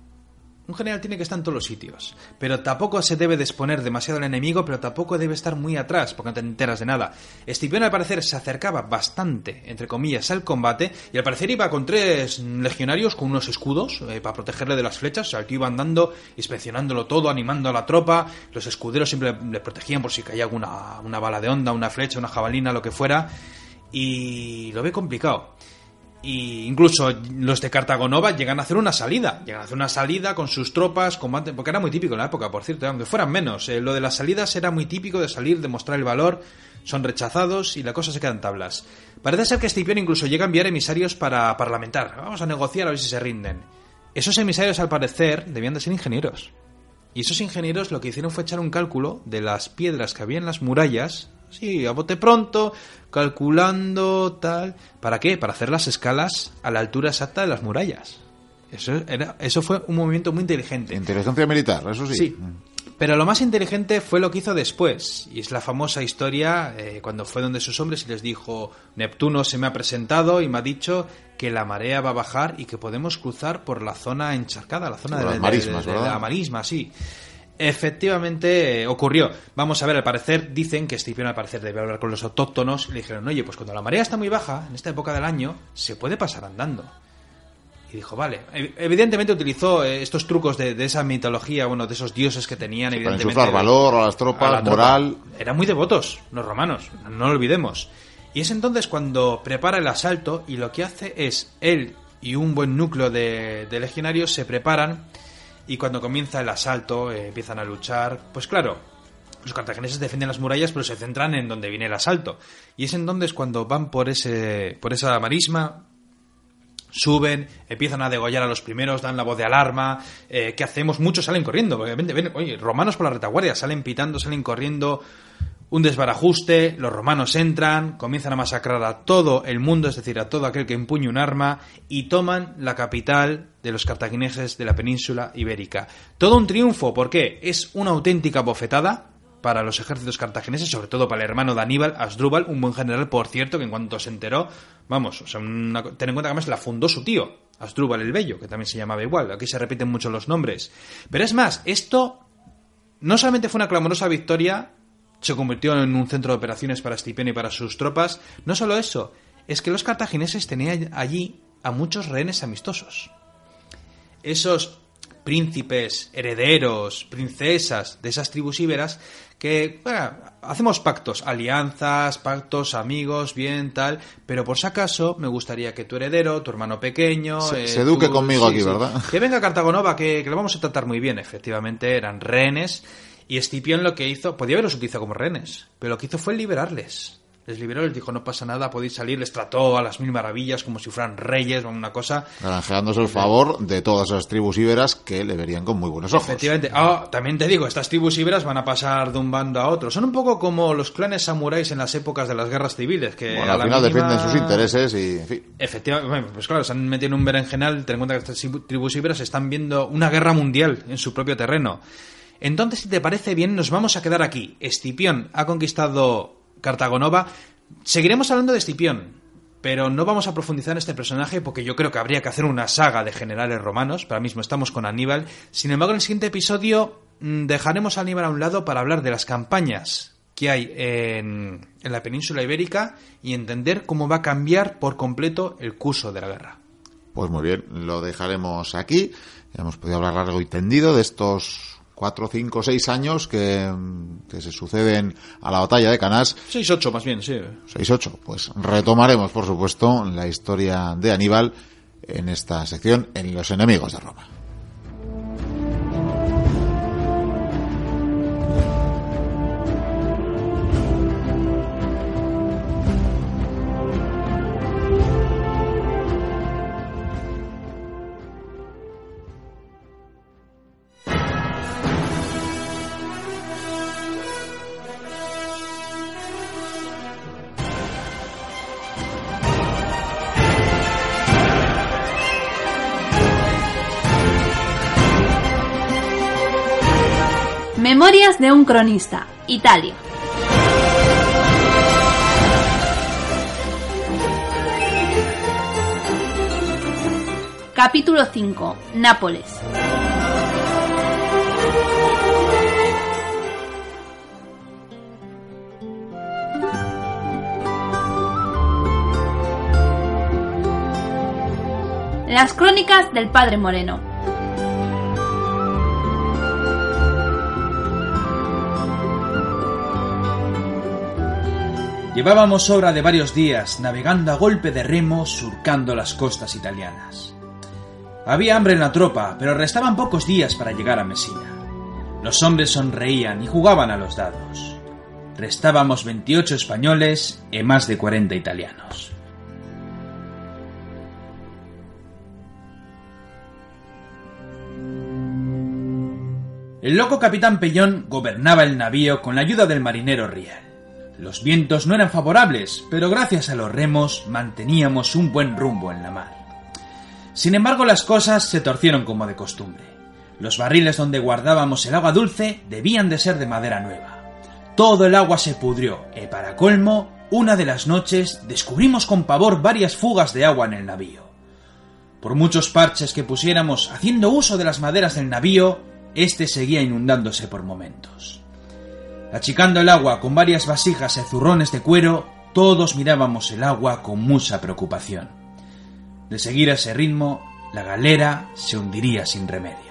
Un general tiene que estar en todos los sitios, pero tampoco se debe exponer demasiado al enemigo, pero tampoco debe estar muy atrás, porque no te enteras de nada. Escipión al parecer se acercaba bastante, entre comillas, al combate, y al parecer iba con tres legionarios con unos escudos eh, para protegerle de las flechas, o iba andando, inspeccionándolo todo, animando a la tropa, los escuderos siempre le protegían por si caía alguna una bala de onda, una flecha, una jabalina, lo que fuera, y lo ve complicado. Y incluso los de Cartagonova llegan a hacer una salida. Llegan a hacer una salida con sus tropas, combate, porque era muy típico en la época, por cierto, aunque fueran menos. Eh, lo de las salidas era muy típico de salir, de mostrar el valor. Son rechazados y la cosa se queda en tablas. Parece ser que Escipión incluso llega a enviar emisarios para parlamentar. Vamos a negociar a ver si se rinden. Esos emisarios, al parecer, debían de ser ingenieros. Y esos ingenieros lo que hicieron fue echar un cálculo de las piedras que había en las murallas Sí, a bote pronto, calculando tal. ¿Para qué? Para hacer las escalas a la altura exacta de las murallas. Eso, era, eso fue un movimiento muy inteligente. Inteligencia militar, eso sí. Sí. Pero lo más inteligente fue lo que hizo después, y es la famosa historia eh, cuando fue donde sus hombres y les dijo, Neptuno se me ha presentado y me ha dicho que la marea va a bajar y que podemos cruzar por la zona encharcada, la zona de, las marismas, de, la marisma, sí. Efectivamente eh, ocurrió. Vamos a ver, al parecer dicen que Escipión al parecer debe hablar con los autóctonos y le dijeron, oye, pues cuando la marea está muy baja, en esta época del año, se puede pasar andando. Y dijo, vale. Ev- Evidentemente utilizó eh, estos trucos de, de esa mitología, bueno, de esos dioses que tenían, Para evidentemente. de- valor a las a tropas, tropa. moral. Eran muy devotos, los romanos, no lo olvidemos. Y es entonces cuando prepara el asalto y lo que hace es él y un buen núcleo de, de legionarios se preparan y cuando comienza el asalto eh, empiezan a luchar. Pues claro, los cartagineses defienden las murallas pero se centran en donde viene el asalto. Y es entonces cuando van por, ese, por esa marisma, suben, empiezan a degollar a los primeros, dan la voz de alarma, eh, ¿qué hacemos? Muchos salen corriendo, ven, ven, oye, romanos por la retaguardia, salen pitando, salen corriendo, un desbarajuste, los romanos entran, comienzan a masacrar a todo el mundo, es decir, a todo aquel que empuñe un arma, y toman la capital de los cartagineses de la península ibérica. Todo un triunfo, porque es una auténtica bofetada para los ejércitos cartagineses, sobre todo para el hermano de Aníbal, Asdrúbal, un buen general, por cierto, que en cuanto se enteró, vamos, ten en cuenta que además la fundó su tío, Asdrúbal el Bello, que también se llamaba igual, aquí se repiten mucho los nombres. Pero es más, esto no solamente fue una clamorosa victoria, se convirtió en un centro de operaciones para Escipión y para sus tropas, no solo eso, es que los cartagineses tenían allí a muchos rehenes amistosos. Esos príncipes, herederos, princesas de esas tribus íberas que, bueno, hacemos pactos, alianzas, pactos, amigos, bien, tal, pero por si acaso me gustaría que tu heredero, tu hermano pequeño... Se- eh, se eduque tú- conmigo aquí, ¿verdad? Que venga Cartagonova, que, que lo vamos a tratar muy bien. Efectivamente, eran rehenes. Y Escipión lo que hizo, podía haberlos utilizado como rehenes, pero lo que hizo fue liberarles. Les liberó, les dijo, no pasa nada, podéis salir. Les trató a las mil maravillas como si fueran reyes o una cosa. Granjeándose el favor de todas esas tribus íberas que le verían con muy buenos ojos. Efectivamente. Ah, también te digo, estas tribus íberas van a pasar de un bando a otro. Son un poco como los clanes samuráis en las épocas de las guerras civiles. Que Bueno, al final mínima- defienden sus intereses y, en fin. Efectivamente, pues claro, se han metido en un berenjenal. Ten en cuenta que estas tribus íberas están viendo una guerra mundial en su propio terreno. Entonces, si te parece bien, nos vamos a quedar aquí. Escipión ha conquistado Cartagonova. Seguiremos hablando de Escipión, pero no vamos a profundizar en este personaje porque yo creo que habría que hacer una saga de generales romanos. Para mismo estamos con Aníbal. Sin embargo, en el siguiente episodio mm, dejaremos a Aníbal a un lado para hablar de las campañas que hay en, en la península ibérica y entender cómo va a cambiar por completo el curso de la guerra. Pues muy bien, lo dejaremos aquí. Ya hemos podido hablar largo y tendido de estos cuatro, cinco, seis años que, que se suceden a la batalla de Canás. 6-8 más bien, sí. 6-8. Pues retomaremos, por supuesto, la historia de Aníbal en esta sección en Los enemigos de Roma. cronista, Italia. Capítulo 5. Nápoles. Las crónicas del Padre Moreno. Llevábamos obra de varios días navegando a golpe de remo surcando las costas italianas. Había hambre en la tropa, pero restaban pocos días para llegar a Messina. Los hombres sonreían y jugaban a los dados. Restábamos 28 españoles y más de 40 italianos. El loco capitán Pellón gobernaba el navío con la ayuda del marinero Riel. Los vientos no eran favorables, pero gracias a los remos manteníamos un buen rumbo en la mar. Sin embargo, las cosas se torcieron como de costumbre. Los barriles donde guardábamos el agua dulce debían de ser de madera nueva. Todo el agua se pudrió y para colmo, una de las noches descubrimos con pavor varias fugas de agua en el navío. Por muchos parches que pusiéramos haciendo uso de las maderas del navío, este seguía inundándose por momentos. Achicando el agua con varias vasijas y zurrones de cuero, todos mirábamos el agua con mucha preocupación. De seguir ese ritmo, la galera se hundiría sin remedio.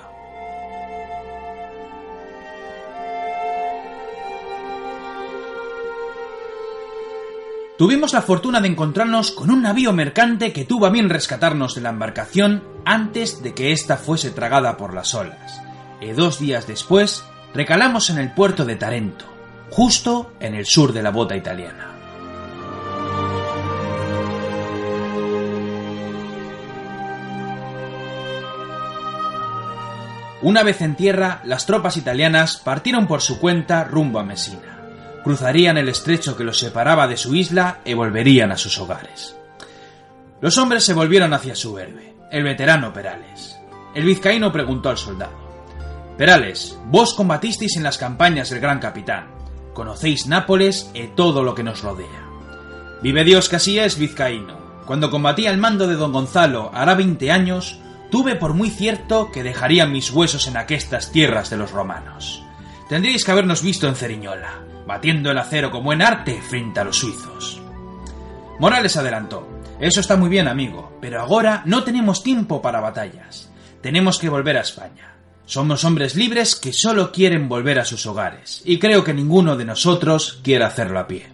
Tuvimos la fortuna de encontrarnos con un navío mercante que tuvo a bien rescatarnos de la embarcación antes de que ésta fuese tragada por las olas y dos días después recalamos en el puerto de Tarento, justo en el sur de la bota italiana. Una vez en tierra, las tropas italianas partieron por su cuenta rumbo a Messina. Cruzarían el estrecho que los separaba de su isla y volverían a sus hogares. Los hombres se volvieron hacia su héroe, el veterano Perales. El vizcaíno preguntó al soldado. Perales, vos combatisteis en las campañas del gran capitán. Conocéis Nápoles y todo lo que nos rodea. Vive Dios que así es, vizcaíno. Cuando combatí al mando de don Gonzalo hará veinte años, tuve por muy cierto que dejaría mis huesos en aquestas tierras de los romanos. Tendríais que habernos visto en Ceriñola, batiendo el acero como en arte frente a los suizos. Morales adelantó. Eso está muy bien, amigo, pero ahora no tenemos tiempo para batallas. Tenemos que volver a España. Somos hombres libres que solo quieren volver a sus hogares, y creo que ninguno de nosotros quiere hacerlo a pie.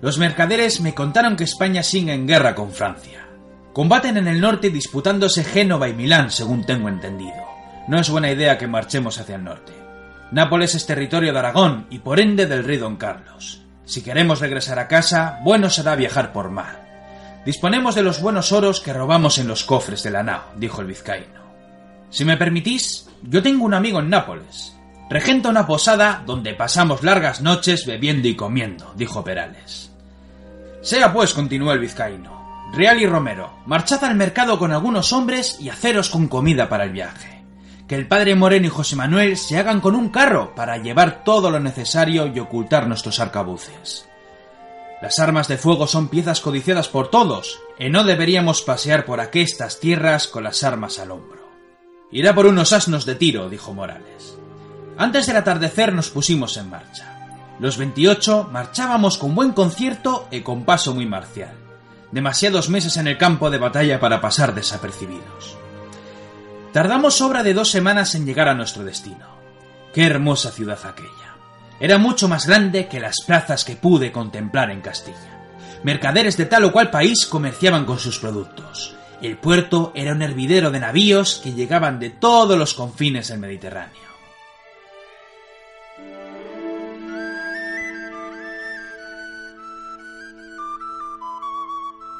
Los mercaderes me contaron que España sigue en guerra con Francia. Combaten en el norte disputándose Génova y Milán, según tengo entendido. No es buena idea que marchemos hacia el norte. Nápoles es territorio de Aragón y por ende del rey don Carlos. Si queremos regresar a casa, bueno será viajar por mar. Disponemos de los buenos oros que robamos en los cofres de la nao, dijo el vizcaíno. Si me permitís, yo tengo un amigo en Nápoles. Regenta una posada donde pasamos largas noches bebiendo y comiendo, dijo Perales. Sea pues, continuó el vizcaíno. Real y Romero, marchad al mercado con algunos hombres y haceros con comida para el viaje. Que el padre Moreno y José Manuel se hagan con un carro para llevar todo lo necesario y ocultar nuestros arcabuces. Las armas de fuego son piezas codiciadas por todos, y no deberíamos pasear por aquestas tierras con las armas al hombro. Irá por unos asnos de tiro, dijo Morales. Antes del atardecer nos pusimos en marcha. Los 28 marchábamos con buen concierto y con paso muy marcial. Demasiados meses en el campo de batalla para pasar desapercibidos. Tardamos obra de dos semanas en llegar a nuestro destino. Qué hermosa ciudad aquella. Era mucho más grande que las plazas que pude contemplar en Castilla. Mercaderes de tal o cual país comerciaban con sus productos. El puerto era un hervidero de navíos que llegaban de todos los confines del Mediterráneo.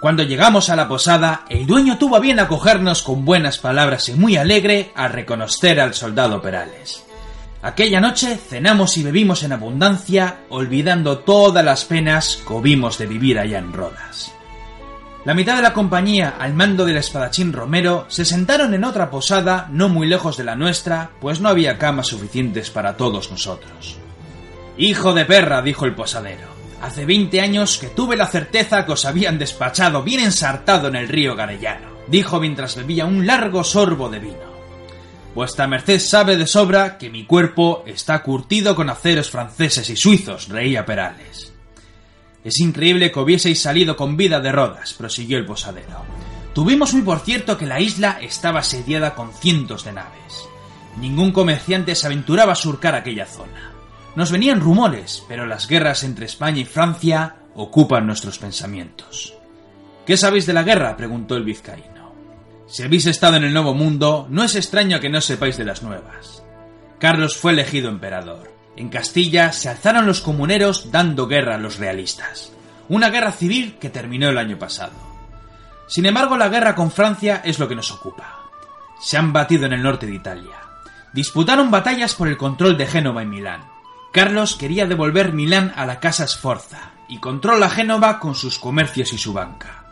Cuando llegamos a la posada, el dueño tuvo a bien acogernos con buenas palabras y muy alegre a reconocer al soldado Perales. Aquella noche cenamos y bebimos en abundancia, olvidando todas las penas que hubimos de vivir allá en Rodas. La mitad de la compañía, al mando del espadachín Romero, se sentaron en otra posada no muy lejos de la nuestra, pues no había camas suficientes para todos nosotros. Hijo de perra, dijo el posadero, hace veinte años que tuve la certeza que os habían despachado bien ensartado en el río Garellano. dijo mientras bebía un largo sorbo de vino. Vuestra merced sabe de sobra que mi cuerpo está curtido con aceros franceses y suizos, reía Perales. Es increíble que hubieseis salido con vida de Rodas, prosiguió el posadero. Tuvimos muy por cierto que la isla estaba asediada con cientos de naves. Ningún comerciante se aventuraba a surcar aquella zona. Nos venían rumores, pero las guerras entre España y Francia ocupan nuestros pensamientos. ¿Qué sabéis de la guerra? preguntó el vizcaíno. Si habéis estado en el Nuevo Mundo, no es extraño que no sepáis de las nuevas. Carlos fue elegido emperador. En Castilla se alzaron los comuneros dando guerra a los realistas. Una guerra civil que terminó el año pasado. Sin embargo, la guerra con Francia es lo que nos ocupa. Se han batido en el norte de Italia. Disputaron batallas por el control de Génova y Milán. Carlos quería devolver Milán a la Casa Sforza y controla Génova con sus comercios y su banca.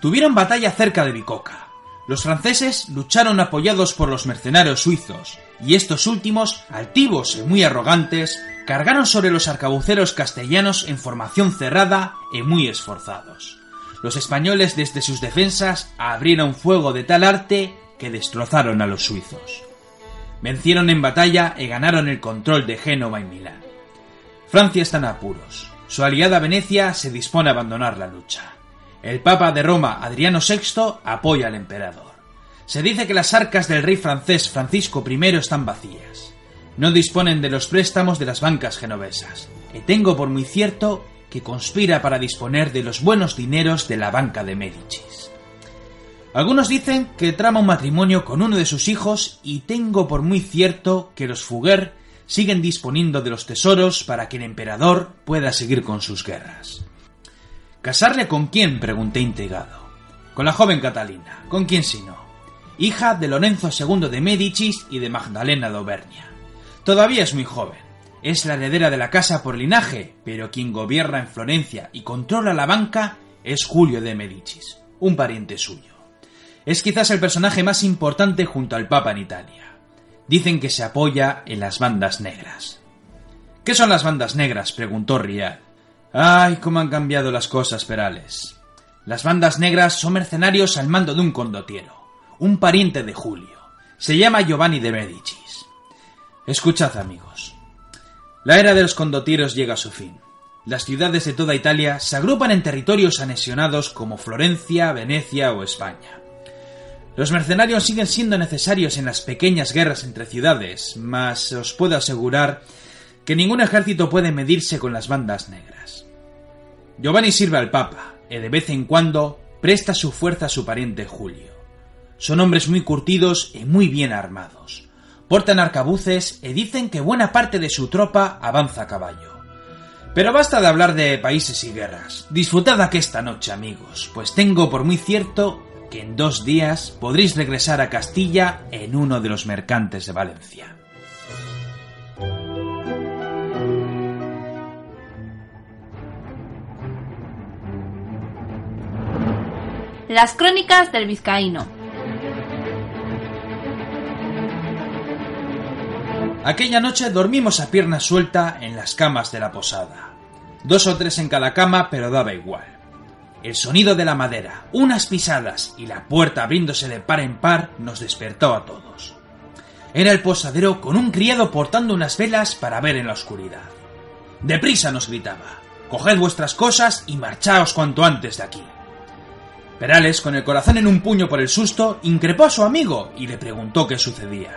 Tuvieron batalla cerca de Bicoca. Los franceses lucharon apoyados por los mercenarios suizos, y estos últimos, altivos y muy arrogantes, cargaron sobre los arcabuceros castellanos en formación cerrada y muy esforzados. Los españoles desde sus defensas abrieron fuego de tal arte que destrozaron a los suizos. Vencieron en batalla y ganaron el control de Génova y Milán. Francia está en apuros. Su aliada Venecia se dispone a abandonar la lucha. El Papa de Roma, Adriano VI, apoya al emperador. Se dice que las arcas del rey francés Francisco I están vacías. No disponen de los préstamos de las bancas genovesas. Y tengo por muy cierto que conspira para disponer de los buenos dineros de la banca de Médicis. Algunos dicen que trama un matrimonio con uno de sus hijos y tengo por muy cierto que los Fugger siguen disponiendo de los tesoros para que el emperador pueda seguir con sus guerras. ¿Casarle con quién? pregunté intrigado. Con la joven Catalina. ¿Con quién sino? Hija de Lorenzo II de Médicis y de Magdalena de Auvernia. Todavía es muy joven. Es la heredera de la casa por linaje, pero quien gobierna en Florencia y controla la banca es Julio de Médicis, un pariente suyo. Es quizás el personaje más importante junto al Papa en Italia. Dicen que se apoya en las bandas negras. ¿Qué son las bandas negras? preguntó Rial. Ay, cómo han cambiado las cosas, Perales. Las bandas negras son mercenarios al mando de un condotiero, un pariente de Julio. Se llama Giovanni de Medicis. Escuchad, amigos. La era de los condotieros llega a su fin. Las ciudades de toda Italia se agrupan en territorios anexionados como Florencia, Venecia o España. Los mercenarios siguen siendo necesarios en las pequeñas guerras entre ciudades, mas os puedo asegurar que ningún ejército puede medirse con las bandas negras. Giovanni sirve al Papa, y de vez en cuando presta su fuerza a su pariente Julio. Son hombres muy curtidos y muy bien armados. Portan arcabuces y dicen que buena parte de su tropa avanza a caballo. Pero basta de hablar de países y guerras. Disfrutad aquesta noche, amigos, pues tengo por muy cierto que en dos días podréis regresar a Castilla en uno de los mercantes de Valencia. Las crónicas del vizcaíno. Aquella noche dormimos a pierna suelta en las camas de la posada. Dos o tres en cada cama, pero daba igual. El sonido de la madera, unas pisadas y la puerta abriéndose de par en par nos despertó a todos. Era el posadero con un criado portando unas velas para ver en la oscuridad. Deprisa nos gritaba. Coged vuestras cosas y marchaos cuanto antes de aquí. Perales, con el corazón en un puño por el susto, increpó a su amigo y le preguntó qué sucedía.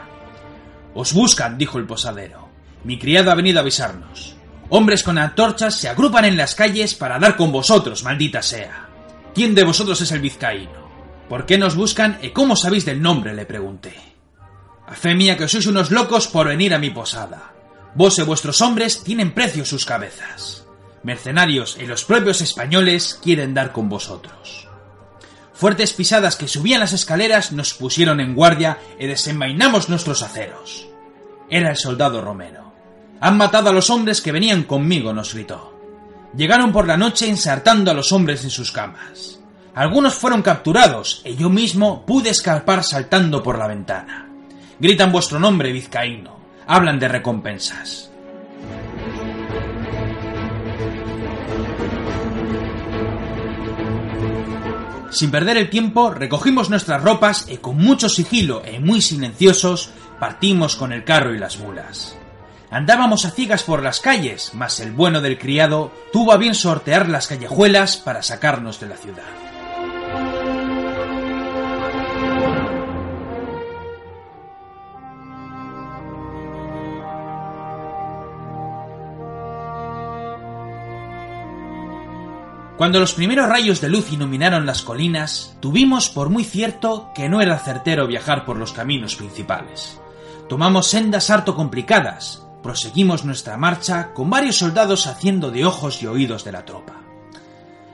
Os buscan, dijo el posadero. Mi criado ha venido a avisarnos. Hombres con antorchas se agrupan en las calles para dar con vosotros, maldita sea. ¿Quién de vosotros es el vizcaíno? ¿Por qué nos buscan y cómo sabéis del nombre? le pregunté. A fe mía que sois unos locos por venir a mi posada. Vos y vuestros hombres tienen precio sus cabezas. Mercenarios y los propios españoles quieren dar con vosotros. Fuertes pisadas que subían las escaleras nos pusieron en guardia y desenvainamos nuestros aceros. Era el soldado Romero. Han matado a los hombres que venían conmigo, nos gritó. Llegaron por la noche ensartando a los hombres en sus camas. Algunos fueron capturados y yo mismo pude escapar saltando por la ventana. Gritan vuestro nombre, vizcaíno. Hablan de recompensas. Sin perder el tiempo, recogimos nuestras ropas y con mucho sigilo e muy silenciosos partimos con el carro y las mulas. Andábamos a ciegas por las calles, mas el bueno del criado tuvo a bien sortear las callejuelas para sacarnos de la ciudad. Cuando los primeros rayos de luz iluminaron las colinas, tuvimos por muy cierto que no era certero viajar por los caminos principales. Tomamos sendas harto complicadas, proseguimos nuestra marcha con varios soldados haciendo de ojos y oídos de la tropa.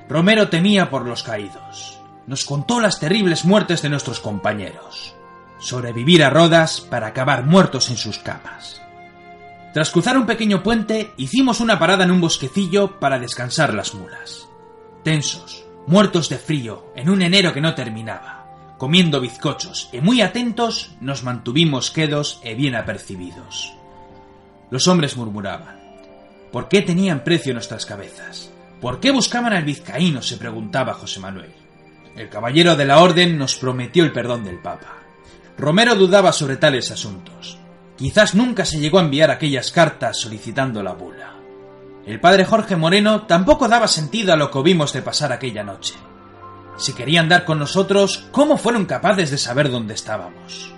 Romero temía por los caídos. Nos contó las terribles muertes de nuestros compañeros. Sobrevivir a Rodas para acabar muertos en sus camas. Tras cruzar un pequeño puente, hicimos una parada en un bosquecillo para descansar las mulas tensos, muertos de frío, en un enero que no terminaba, comiendo bizcochos y muy atentos, nos mantuvimos quedos e bien apercibidos. Los hombres murmuraban. ¿Por qué tenían precio nuestras cabezas? ¿Por qué buscaban al vizcaíno? se preguntaba José Manuel. El caballero de la orden nos prometió el perdón del Papa. Romero dudaba sobre tales asuntos. Quizás nunca se llegó a enviar aquellas cartas solicitando la bula. El padre Jorge Moreno tampoco daba sentido a lo que vimos de pasar aquella noche. Si querían dar con nosotros, ¿cómo fueron capaces de saber dónde estábamos?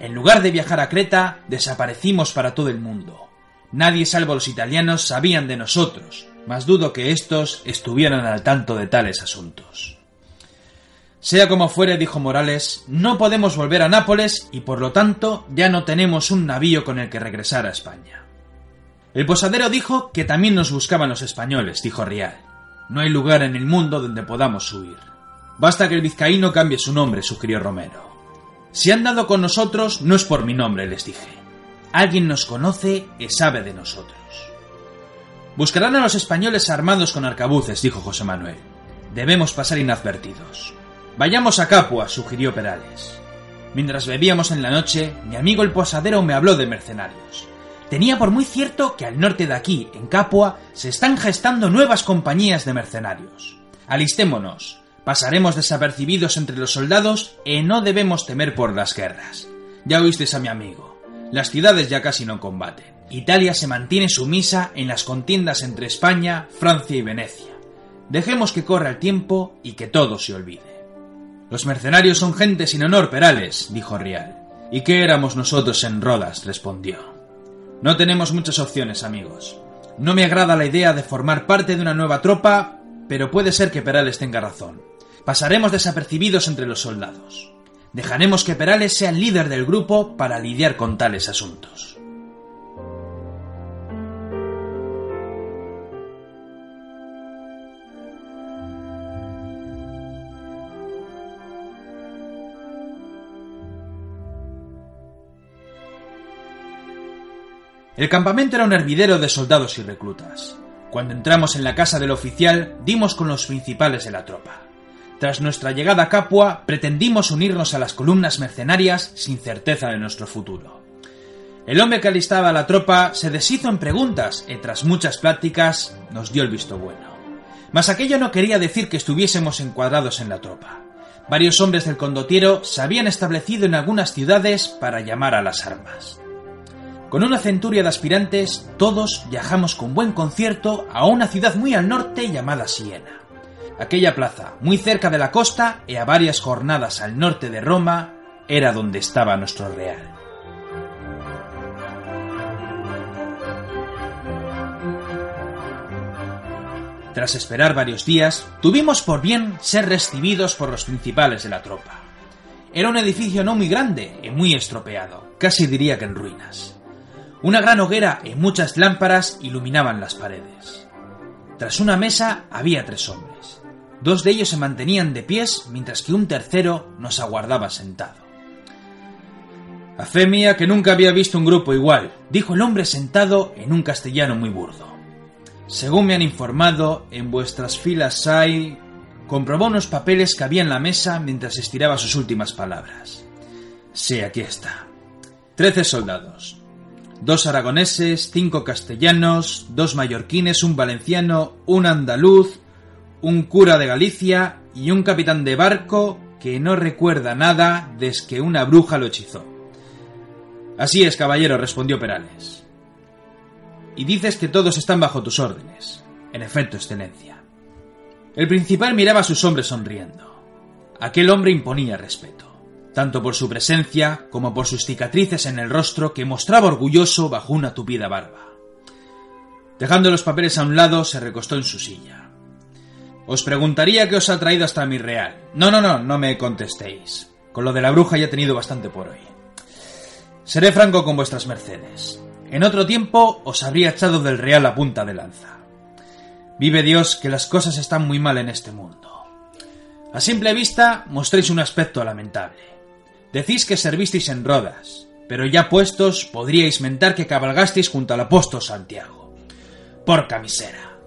En lugar de viajar a Creta, desaparecimos para todo el mundo. Nadie salvo los italianos sabían de nosotros, mas dudo que éstos estuvieran al tanto de tales asuntos. Sea como fuere, dijo Morales, no podemos volver a Nápoles y por lo tanto ya no tenemos un navío con el que regresar a España. El posadero dijo que también nos buscaban los españoles, dijo Rial. No hay lugar en el mundo donde podamos huir. Basta que el vizcaíno cambie su nombre, sugirió Romero. Si han dado con nosotros, no es por mi nombre, les dije. Alguien nos conoce y sabe de nosotros. Buscarán a los españoles armados con arcabuces, dijo José Manuel. Debemos pasar inadvertidos. Vayamos a Capua, sugirió Perales. Mientras bebíamos en la noche, mi amigo el posadero me habló de mercenarios tenía por muy cierto que al norte de aquí, en Capua, se están gestando nuevas compañías de mercenarios. Alistémonos, pasaremos desapercibidos entre los soldados y no debemos temer por las guerras. Ya oísteis a mi amigo, las ciudades ya casi no combaten. Italia se mantiene sumisa en las contiendas entre España, Francia y Venecia. Dejemos que corra el tiempo y que todo se olvide. Los mercenarios son gente sin honor, Perales, dijo Rial. ¿Y qué éramos nosotros en Rodas? respondió. No tenemos muchas opciones, amigos. No me agrada la idea de formar parte de una nueva tropa, pero puede ser que Perales tenga razón. Pasaremos desapercibidos entre los soldados. Dejaremos que Perales sea el líder del grupo para lidiar con tales asuntos. El campamento era un hervidero de soldados y reclutas. Cuando entramos en la casa del oficial, dimos con los principales de la tropa. Tras nuestra llegada a Capua, pretendimos unirnos a las columnas mercenarias sin certeza de nuestro futuro. El hombre que alistaba a la tropa se deshizo en preguntas y tras muchas pláticas nos dio el visto bueno. Mas aquello no quería decir que estuviésemos encuadrados en la tropa. Varios hombres del condotiero se habían establecido en algunas ciudades para llamar a las armas. Con una centuria de aspirantes, todos viajamos con buen concierto a una ciudad muy al norte llamada Siena. Aquella plaza, muy cerca de la costa y a varias jornadas al norte de Roma, era donde estaba nuestro real. Tras esperar varios días, tuvimos por bien ser recibidos por los principales de la tropa. Era un edificio no muy grande y muy estropeado, casi diría que en ruinas. Una gran hoguera y muchas lámparas iluminaban las paredes. Tras una mesa había tres hombres. Dos de ellos se mantenían de pies mientras que un tercero nos aguardaba sentado. A fe mía que nunca había visto un grupo igual, dijo el hombre sentado en un castellano muy burdo. Según me han informado, en vuestras filas hay... comprobó unos papeles que había en la mesa mientras estiraba sus últimas palabras. Sí, aquí está. Trece soldados, dos aragoneses, cinco castellanos, dos mallorquines, un valenciano, un andaluz, un cura de Galicia y un capitán de barco que no recuerda nada desde que una bruja lo hechizó. Así es, caballero, respondió Perales. Y dices que todos están bajo tus órdenes. En efecto, excelencia. El principal miraba a sus hombres sonriendo. Aquel hombre imponía respeto, tanto por su presencia como por sus cicatrices en el rostro que mostraba orgulloso bajo una tupida barba. Dejando los papeles a un lado, se recostó en su silla. Os preguntaría qué os ha traído hasta mi real. No, no, no, no me contestéis. Con lo de la bruja ya he tenido bastante por hoy. Seré franco con vuestras mercedes. En otro tiempo os habría echado del real a punta de lanza. Vive Dios que las cosas están muy mal en este mundo. A simple vista mostréis un aspecto lamentable. Decís que servisteis en Rodas, pero ya puestos podríais mentar que cabalgasteis junto al apóstol Santiago. Por camisera.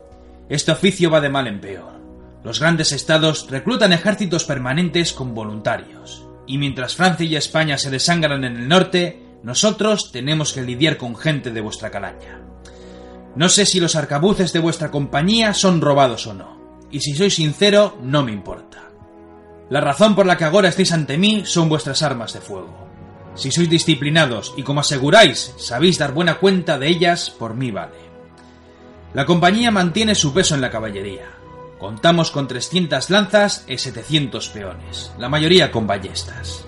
Este oficio va de mal en peor. Los grandes estados reclutan ejércitos permanentes con voluntarios, y mientras Francia y España se desangran en el norte, nosotros tenemos que lidiar con gente de vuestra calaña. No sé si los arcabuces de vuestra compañía son robados o no, y si soy sincero, no me importa. La razón por la que ahora estáis ante mí son vuestras armas de fuego. Si sois disciplinados y como aseguráis, sabéis dar buena cuenta de ellas, por mí vale. La compañía mantiene su peso en la caballería, Contamos con 300 lanzas y 700 peones, la mayoría con ballestas.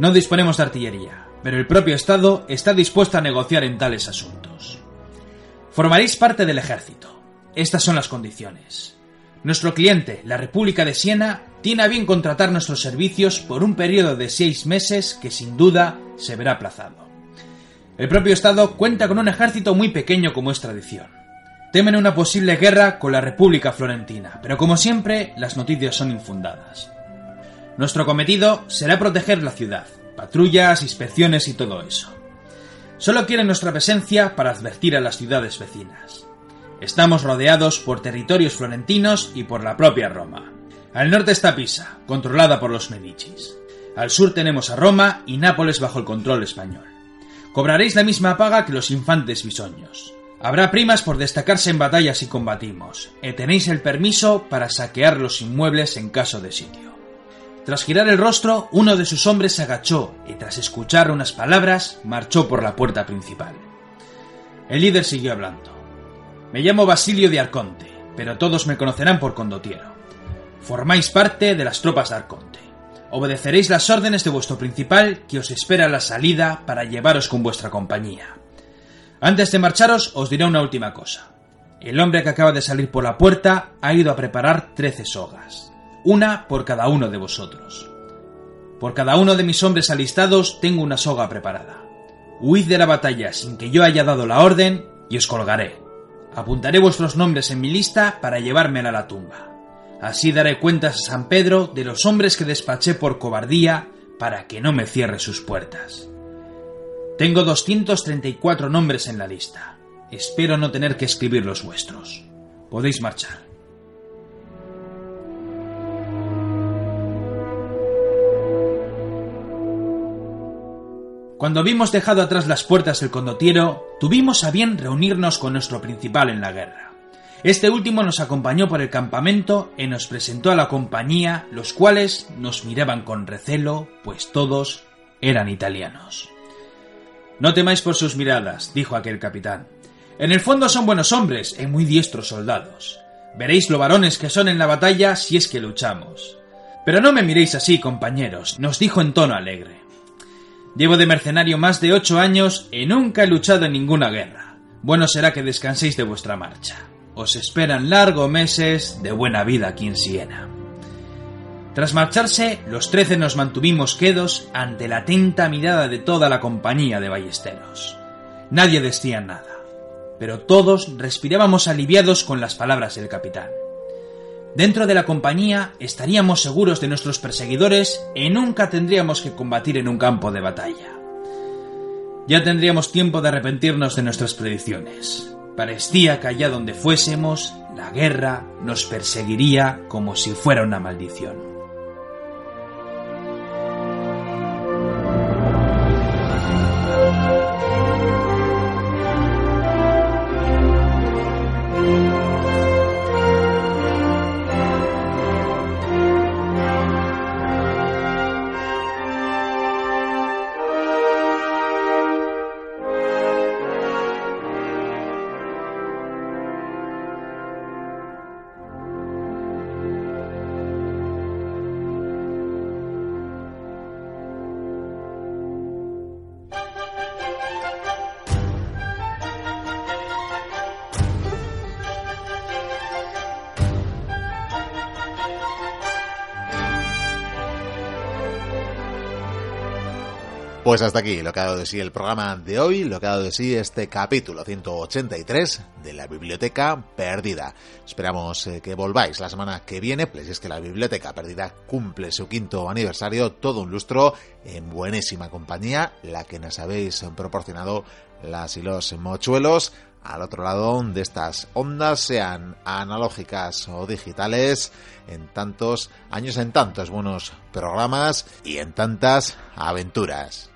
No disponemos de artillería, pero el propio Estado está dispuesto a negociar en tales asuntos. Formaréis parte del ejército. Estas son las condiciones. Nuestro cliente, la República de Siena, tiene a bien contratar nuestros servicios por un periodo de seis meses que sin duda se verá aplazado. El propio Estado cuenta con un ejército muy pequeño como es tradición. Temen una posible guerra con la República Florentina, pero como siempre, las noticias son infundadas. Nuestro cometido será proteger la ciudad, patrullas, inspecciones y todo eso. Solo quieren nuestra presencia para advertir a las ciudades vecinas. Estamos rodeados por territorios florentinos y por la propia Roma. Al norte está Pisa, controlada por los Medicis. Al sur tenemos a Roma y Nápoles bajo el control español. Cobraréis la misma paga que los infantes bisoños. Habrá primas por destacarse en batallas y combatimos, y tenéis el permiso para saquear los inmuebles en caso de sitio. Tras girar el rostro, uno de sus hombres se agachó y tras escuchar unas palabras, marchó por la puerta principal. El líder siguió hablando. Me llamo Basilio de Arconte, pero todos me conocerán por condotiero. Formáis parte de las tropas de Arconte. Obedeceréis las órdenes de vuestro principal que os espera a la salida para llevaros con vuestra compañía. Antes de marcharos, os diré una última cosa. El hombre que acaba de salir por la puerta ha ido a preparar trece sogas, una por cada uno de vosotros. Por cada uno de mis hombres alistados tengo una soga preparada. Huid de la batalla sin que yo haya dado la orden y os colgaré. Apuntaré vuestros nombres en mi lista para llevármela a la tumba. Así daré cuentas a San Pedro de los hombres que despaché por cobardía para que no me cierre sus puertas. Tengo 234 nombres en la lista. Espero no tener que escribir los vuestros. Podéis marchar. Cuando habíamos dejado atrás las puertas del condotiero, tuvimos a bien reunirnos con nuestro principal en la guerra. Este último nos acompañó por el campamento y nos presentó a la compañía, los cuales nos miraban con recelo, pues todos eran italianos. No temáis por sus miradas, dijo aquel capitán. En el fondo son buenos hombres y muy diestros soldados. Veréis lo varones que son en la batalla si es que luchamos. Pero no me miréis así, compañeros, nos dijo en tono alegre. Llevo de mercenario más de ocho años y nunca he luchado en ninguna guerra. Bueno será que descanséis de vuestra marcha. Os esperan largos meses de buena vida aquí en Siena. Tras marcharse, los trece nos mantuvimos quedos ante la atenta mirada de toda la compañía de ballesteros. Nadie decía nada, pero todos respirábamos aliviados con las palabras del capitán. Dentro de la compañía estaríamos seguros de nuestros perseguidores y nunca tendríamos que combatir en un campo de batalla. Ya tendríamos tiempo de arrepentirnos de nuestras predicciones. Parecía que allá donde fuésemos, la guerra nos perseguiría como si fuera una maldición. Pues hasta aquí lo que ha dado de sí el programa de hoy, lo que ha dado de sí este capítulo 183 de la Biblioteca Perdida. Esperamos eh, que volváis la semana que viene, pues es que la Biblioteca Perdida cumple su quinto aniversario, todo un lustro, en buenísima compañía, la que nos habéis proporcionado las y los mochuelos al otro lado de estas ondas, sean analógicas o digitales, en tantos años, en tantos buenos programas y en tantas aventuras.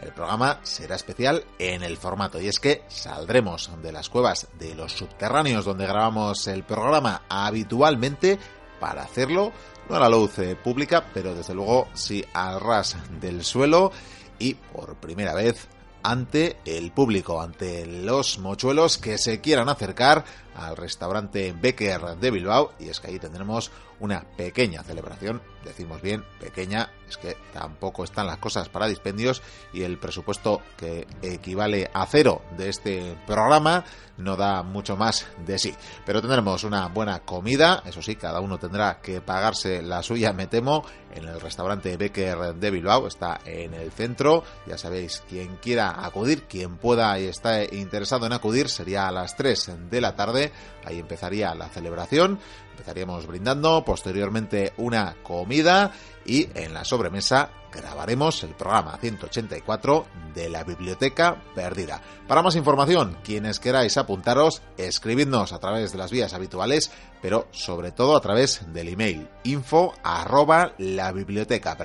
El programa será especial en el formato y es que saldremos de las cuevas de los subterráneos donde grabamos el programa habitualmente para hacerlo, no a la luz eh, pública, pero desde luego sí al ras del suelo y por primera vez ante el público, ante los mochuelos que se quieran acercar al restaurante Becker de Bilbao y es que ahí tendremos una pequeña celebración, decimos bien pequeña, es que tampoco están las cosas para dispendios y el presupuesto que equivale a cero de este programa no da mucho más de sí. Pero tendremos una buena comida, eso sí, cada uno tendrá que pagarse la suya, me temo, en el restaurante Becker de Bilbao, está en el centro, ya sabéis, quien quiera acudir, quien pueda y está interesado en acudir, sería a las 3 de la tarde, ahí empezaría la celebración, empezaríamos brindando, posteriormente una comida y en la sobremesa grabaremos el programa 184 de la Biblioteca Perdida. Para más información, quienes queráis apuntaros, escribidnos a través de las vías habituales, pero sobre todo a través del email info arroba la biblioteca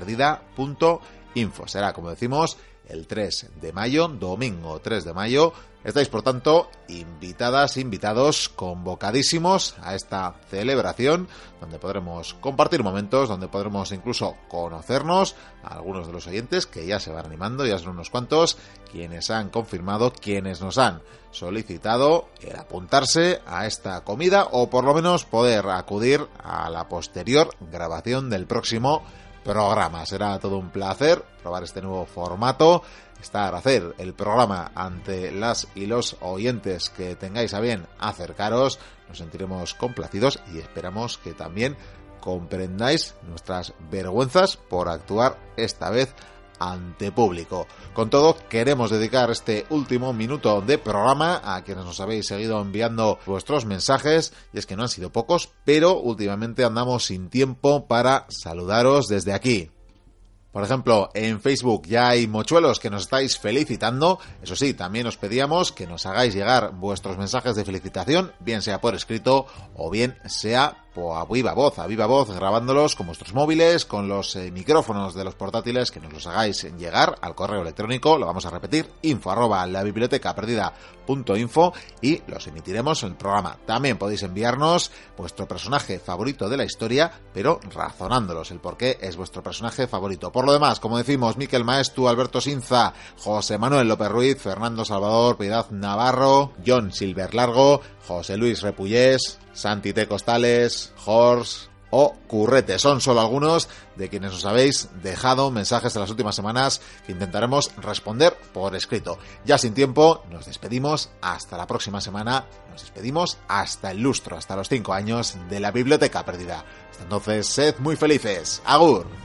info. Será, como decimos, el 3 de mayo, domingo 3 de mayo. Estáis, por tanto, invitadas, invitados, convocadísimos a esta celebración, donde podremos compartir momentos, donde podremos incluso conocernos a algunos de los oyentes que ya se van animando, ya son unos cuantos, quienes han confirmado, quienes nos han solicitado el apuntarse a esta comida o por lo menos poder acudir a la posterior grabación del próximo programa. Será todo un placer probar este nuevo formato, estar, hacer el programa ante las y los oyentes que tengáis a bien acercaros. Nos sentiremos complacidos y esperamos que también comprendáis nuestras vergüenzas por actuar esta vez ante público. Con todo, queremos dedicar este último minuto de programa a quienes nos habéis seguido enviando vuestros mensajes, y es que no han sido pocos, pero últimamente andamos sin tiempo para saludaros desde aquí. Por ejemplo, en Facebook ya hay mochuelos que nos estáis felicitando. Eso sí, también os pedíamos que nos hagáis llegar vuestros mensajes de felicitación, bien sea por escrito o bien sea a viva voz, a viva voz, grabándolos con vuestros móviles, con los eh, micrófonos de los portátiles, que nos los hagáis llegar al correo electrónico, lo vamos a repetir, info arroba la biblioteca perdida punto info y los emitiremos en el programa. También podéis enviarnos vuestro personaje favorito de la historia, pero razonándolos el por qué es vuestro personaje favorito. Por lo demás, como decimos, Miquel Maestu, Alberto Sinza, José Manuel López Ruiz, Fernando Salvador, Piedad Navarro, John Silver Largo, José Luis Repullés, Santi T. Costales, Horst o Currete. Son solo algunos de quienes os habéis dejado mensajes en las últimas semanas que intentaremos responder por escrito. Ya sin tiempo, nos despedimos hasta la próxima semana. Nos despedimos hasta el lustro, hasta los cinco años de la Biblioteca Perdida. Hasta entonces, sed muy felices. Agur.